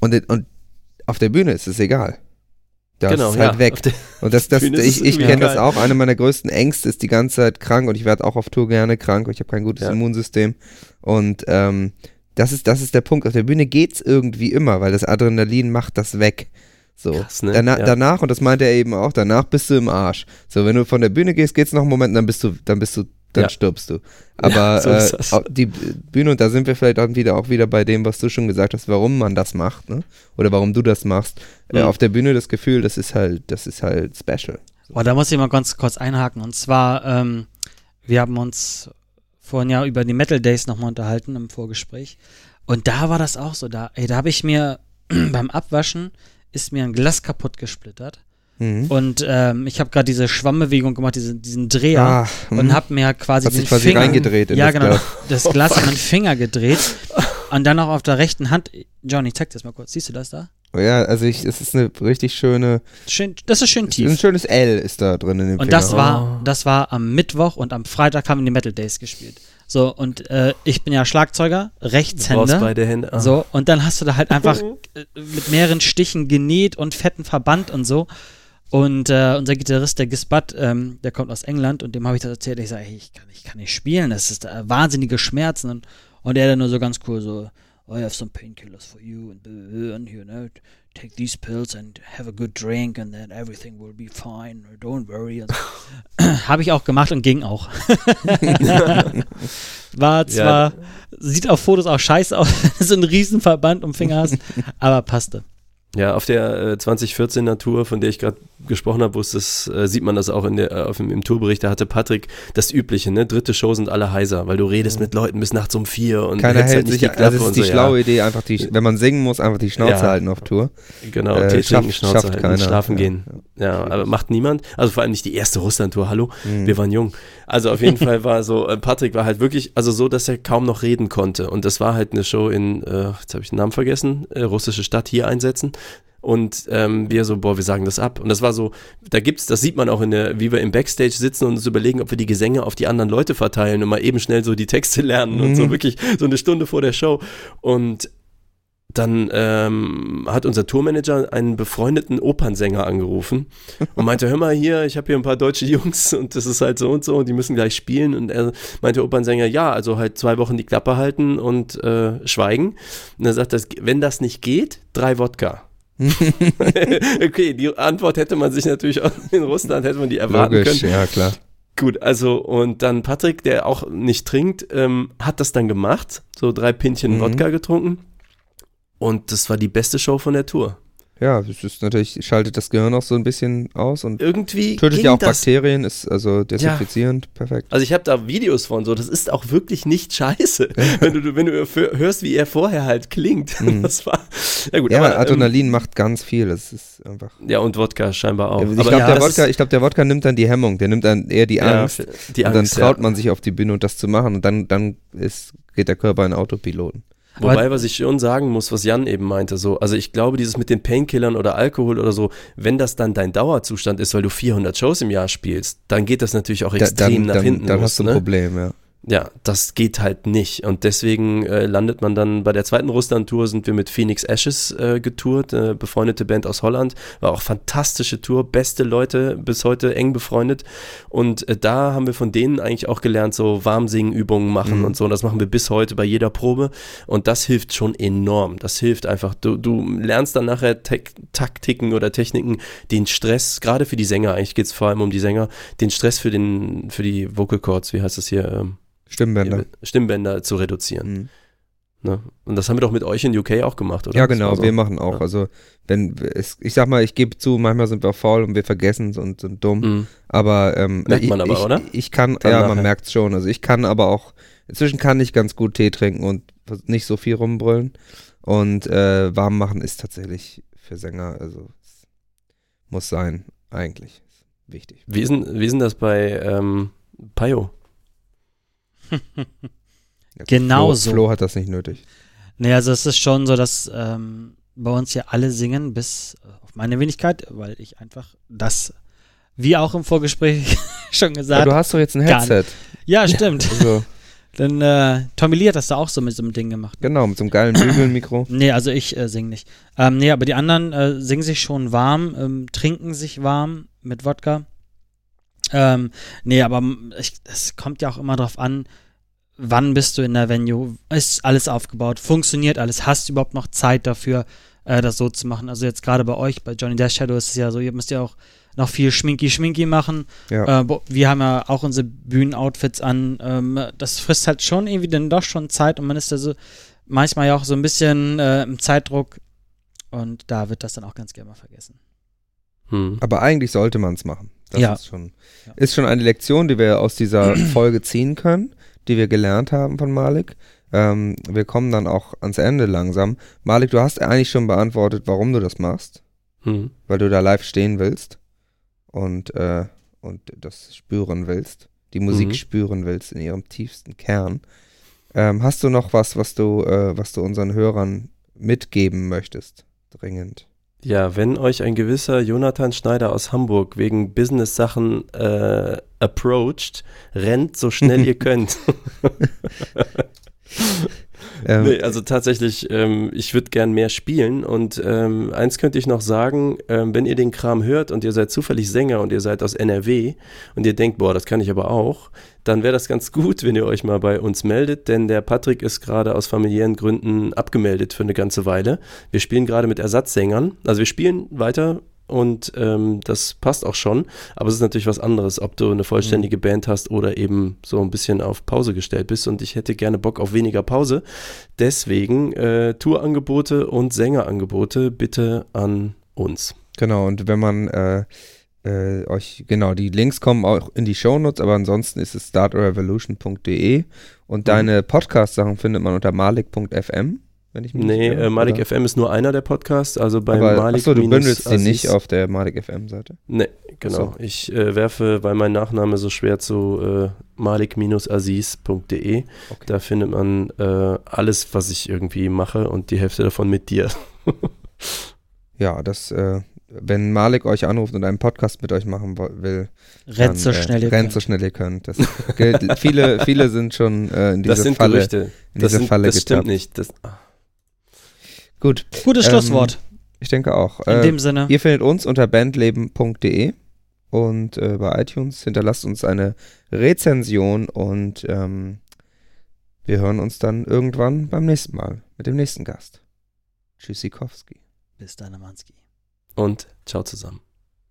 Und, und auf der Bühne ist es egal. Da genau, ist halt ja. weg. Auf Und das, das, ich, ich kenne das auch. Eine meiner größten Ängste ist die ganze Zeit krank und ich werde auch auf Tour gerne krank. Ich habe kein gutes Ja. Immunsystem. Und ähm, das, ist, das ist der Punkt. Auf der Bühne geht's irgendwie immer, weil das Adrenalin macht das weg. So. Krass, ne? Dana Ja. Danach, und das meinte er eben auch, danach bist du im Arsch. So, wenn du von der Bühne gehst, geht's noch einen Moment, dann bist du, dann bist du, dann Ja. stirbst du. Aber so ist äh, die Bühne, und da sind wir vielleicht auch wieder, auch wieder bei dem, was du schon gesagt hast, warum man das macht, ne? Oder warum du das machst. Äh, Mhm. auf der Bühne das Gefühl, das ist halt, das ist halt special. Boah, da muss ich mal ganz kurz einhaken. Und zwar, ähm, wir haben uns vorhin ja über die Metal Days nochmal unterhalten im Vorgespräch. Und da war das auch so. Da, ey, da habe ich mir beim Abwaschen ist mir ein Glas kaputt gesplittert. Mhm. Und ähm, ich habe gerade diese Schwammbewegung gemacht, diese, diesen Dreher. Ah, und mhm. habe mir quasi Hat den quasi Finger, reingedreht in ja das genau, Glas. das Glas an den Finger gedreht und dann auch auf der rechten Hand. Johnny, zeig das mal kurz. Siehst du das da? Ja, also ich, es ist eine richtig schöne, Schön, das ist schön ein tief. schönes L ist da drin in dem Und Finger. das war, das war am Mittwoch und am Freitag haben wir die Metal Days gespielt. So, und äh, ich bin ja Schlagzeuger, Du brauchst Rechtshänder. beide Hände. Ah. So, und dann hast du da halt einfach äh, mit mehreren Stichen genäht und fetten Verband und so. Und äh, unser Gitarrist, der Gisbat, ähm, der kommt aus England und dem habe ich das erzählt. Ich sage, ich kann, ich kann nicht spielen, das ist äh, wahnsinnige Schmerzen. Und, und er dann nur so ganz cool so, I have some painkillers for you and, and you know take these pills and have a good drink and then everything will be fine. Don't worry. Habe ich auch gemacht und ging auch. War zwar, ja. sieht auf Fotos auch scheiße aus, so einen Riesenverband um Finger hast, aber passte. Ja, auf der äh, 2014er Tour, von der ich gerade gesprochen habe, das, äh, sieht man das auch in der, äh, auf dem, im Tourbericht, da hatte Patrick das Übliche, ne? Dritte Show sind alle heiser, weil du redest mit Leuten bis nachts um vier und keiner hält halt sich die Klappe also das ist die so, schlaue ja. Idee, einfach die, wenn man singen muss, einfach die Schnauze ja. halten auf Tour. Genau, äh, Tee trinken, Schnauze halten, keiner. schlafen ja. gehen. Ja, aber macht niemand. Also vor allem nicht die erste Russland-Tour, hallo, mhm. wir waren jung. Also auf jeden Fall war so, äh, Patrick war halt wirklich, also so, dass er kaum noch reden konnte und das war halt eine Show in, äh, jetzt habe ich den Namen vergessen, äh, russische Stadt hier einsetzen und ähm, wir so, boah, wir sagen das ab. Und das war so, da gibt's, das sieht man auch in der, wie wir im Backstage sitzen und uns überlegen, ob wir die Gesänge auf die anderen Leute verteilen und mal eben schnell so die Texte lernen mhm. und so mhm. wirklich so eine Stunde vor der Show. Und dann ähm, hat unser Tourmanager einen befreundeten Opernsänger angerufen und meinte, hör mal hier, ich habe hier ein paar deutsche Jungs und das ist halt so und so und die müssen gleich spielen. Und er meinte, Opernsänger, ja, also halt zwei Wochen die Klappe halten und äh, schweigen. Und er sagt, wenn das nicht geht, drei Wodka. okay, die Antwort hätte man sich natürlich auch in Russland, hätte man die erwarten Logisch, können. ja klar. Gut, also und dann Patrick, der auch nicht trinkt, ähm, hat das dann gemacht, so drei Pintchen mhm. Wodka getrunken und das war die beste Show von der Tour. Ja, das ist natürlich, schaltet das Gehirn auch so ein bisschen aus und irgendwie tötet ja auch Bakterien, ist also desinfizierend, ja. perfekt. Also ich habe da Videos von so, das ist auch wirklich nicht scheiße, wenn du wenn du hörst, wie er vorher halt klingt. Mhm. Das war ja gut. Ja, aber, ähm, Adrenalin ähm, macht ganz viel, das ist einfach. Ja und Wodka scheinbar auch. Ich glaube, ja, der Wodka, ich glaube, der Wodka nimmt dann die Hemmung, der nimmt dann eher die Angst, ja, die Angst und dann traut man sich auf die Bühne und das zu machen und dann dann ist geht der Körper in Autopiloten. Wobei, was ich schon sagen muss, was Jan eben meinte, so, also ich glaube, dieses mit den Painkillern oder Alkohol oder so, wenn das dann dein Dauerzustand ist, weil du 400 Shows im Jahr spielst, dann geht das natürlich auch extrem da, dann, nach dann, hinten. Dann los, hast du ein ne? Problem, ja. Ja, das geht halt nicht. Und deswegen äh, landet man dann bei der zweiten Russland-Tour sind wir mit Phoenix Ashes äh, getourt, äh, befreundete Band aus Holland. War auch fantastische Tour, beste Leute, bis heute eng befreundet. Und äh, da haben wir von denen eigentlich auch gelernt, so Warmsingen-Übungen machen mhm. und so. Und das machen wir bis heute bei jeder Probe. Und das hilft schon enorm. Das hilft einfach. Du, du lernst dann nachher Taktiken oder Techniken, den Stress, gerade für die Sänger, eigentlich geht es vor allem um die Sänger, den Stress für den, für die Vocal Cords, wie heißt das hier? Ähm, Stimmbänder. Stimmbänder zu reduzieren. Mhm. Ne? Und das haben wir doch mit euch in UK auch gemacht, oder? Ja, genau, so. wir machen auch. Ja. Also, wenn es, ich sag mal, ich gebe zu, manchmal sind wir faul und wir vergessen es und sind dumm. Mhm. Aber ähm, merkt man ich, aber, ich, oder? Ich kann, Dann ja, nachher. man merkt es schon. Also ich kann aber auch, inzwischen kann ich ganz gut Tee trinken und nicht so viel rumbrüllen. Und äh, warm machen ist tatsächlich für Sänger, also muss sein, eigentlich. Wichtig. Wie ist denn, wie ist denn das bei ähm, Payo? ja, genau Flo, so. Flo hat das nicht nötig. Nee, also es ist schon so, dass ähm, bei uns ja alle singen, bis auf meine Wenigkeit, weil ich einfach das, wie auch im Vorgespräch schon gesagt habe. Du hast doch jetzt ein Headset. Ja, stimmt. Also. Dann äh, Tommy Lee hat das da auch so mit so einem Ding gemacht. Genau, mit so einem geilen Bügelmikro. nee, also ich äh, singe nicht. Ähm, nee, aber die anderen äh, singen sich schon warm, ähm, trinken sich warm mit Wodka. Ähm, nee, aber es kommt ja auch immer drauf an, wann bist du in der Venue, ist alles aufgebaut, funktioniert alles, hast du überhaupt noch Zeit dafür, äh, das so zu machen. Also jetzt gerade bei euch, bei Johnny Dash Shadow ist es ja so, ihr müsst ja auch noch viel Schminky-Schminky machen. Ja. Äh, wir haben ja auch unsere Bühnenoutfits an. Ähm, das frisst halt schon irgendwie dann doch schon Zeit und man ist da so manchmal ja auch so ein bisschen äh, im Zeitdruck und da wird das dann auch ganz gerne mal vergessen. Hm. Aber eigentlich sollte man es machen. Das ja. ist, schon, ist schon eine Lektion, die wir aus dieser Folge ziehen können, die wir gelernt haben von Malik. Ähm, wir kommen dann auch ans Ende langsam. Malik, du hast eigentlich schon beantwortet, warum du das machst. Hm. Weil du da live stehen willst und, äh, und das spüren willst. Die Musik mhm. spüren willst in ihrem tiefsten Kern. Ähm, hast du noch was, was du, äh, was du unseren Hörern mitgeben möchtest? Dringend. Ja, wenn euch ein gewisser Jonathan Schneider aus Hamburg wegen Business-Sachen äh, approached, rennt so schnell ihr könnt. Ähm, Nee, also tatsächlich, ähm, ich würde gern mehr spielen und ähm, eins könnte ich noch sagen, ähm, wenn ihr den Kram hört und ihr seid zufällig Sänger und ihr seid aus NRW und ihr denkt, boah, das kann ich aber auch, dann wäre das ganz gut, wenn ihr euch mal bei uns meldet, denn der Patrick ist gerade aus familiären Gründen abgemeldet für eine ganze Weile. Wir spielen gerade mit Ersatzsängern, also wir spielen weiter und ähm, das passt auch schon, aber es ist natürlich was anderes, ob du eine vollständige Band hast oder eben so ein bisschen auf Pause gestellt bist. Und ich hätte gerne Bock auf weniger Pause. Deswegen äh, Tourangebote und Sängerangebote bitte an uns. Genau, und wenn man äh, äh, euch, genau, die Links kommen auch in die Shownotes, aber ansonsten ist es startrevolution.de und deine Podcast-Sachen findet man unter malik.fm, wenn ich mich Nee, nicht irre, äh, Malik oder? FM ist nur einer der Podcasts, also bei aber, Malik achso, du bündelst die nicht auf der Malik FM-Seite. Nee, genau. Ach so. Ich äh, werfe, weil mein Nachname so schwer zu äh, malik-aziz.de. Okay. Da findet man äh, alles, was ich irgendwie mache und die Hälfte davon mit dir. Ja, das, äh, wenn Malik euch anruft und einen Podcast mit euch machen will, Rennt so dann, schnell äh, ihr rennt könnt. so schnell ihr könnt. Das gilt, viele, viele sind schon äh, in diese Das sind Falle, Gerüchte. in Das, diese sind, Falle das stimmt nicht. Das, ah. Gut, Gutes Ähm, Schlusswort. ich denke auch. In Äh, dem Sinne. Ihr findet uns unter bandleben.de und äh, bei iTunes hinterlasst uns eine Rezension und ähm, wir hören uns dann irgendwann beim nächsten Mal mit dem nächsten Gast. Tschüssikowski. Bis dann, Manski. Und ciao zusammen.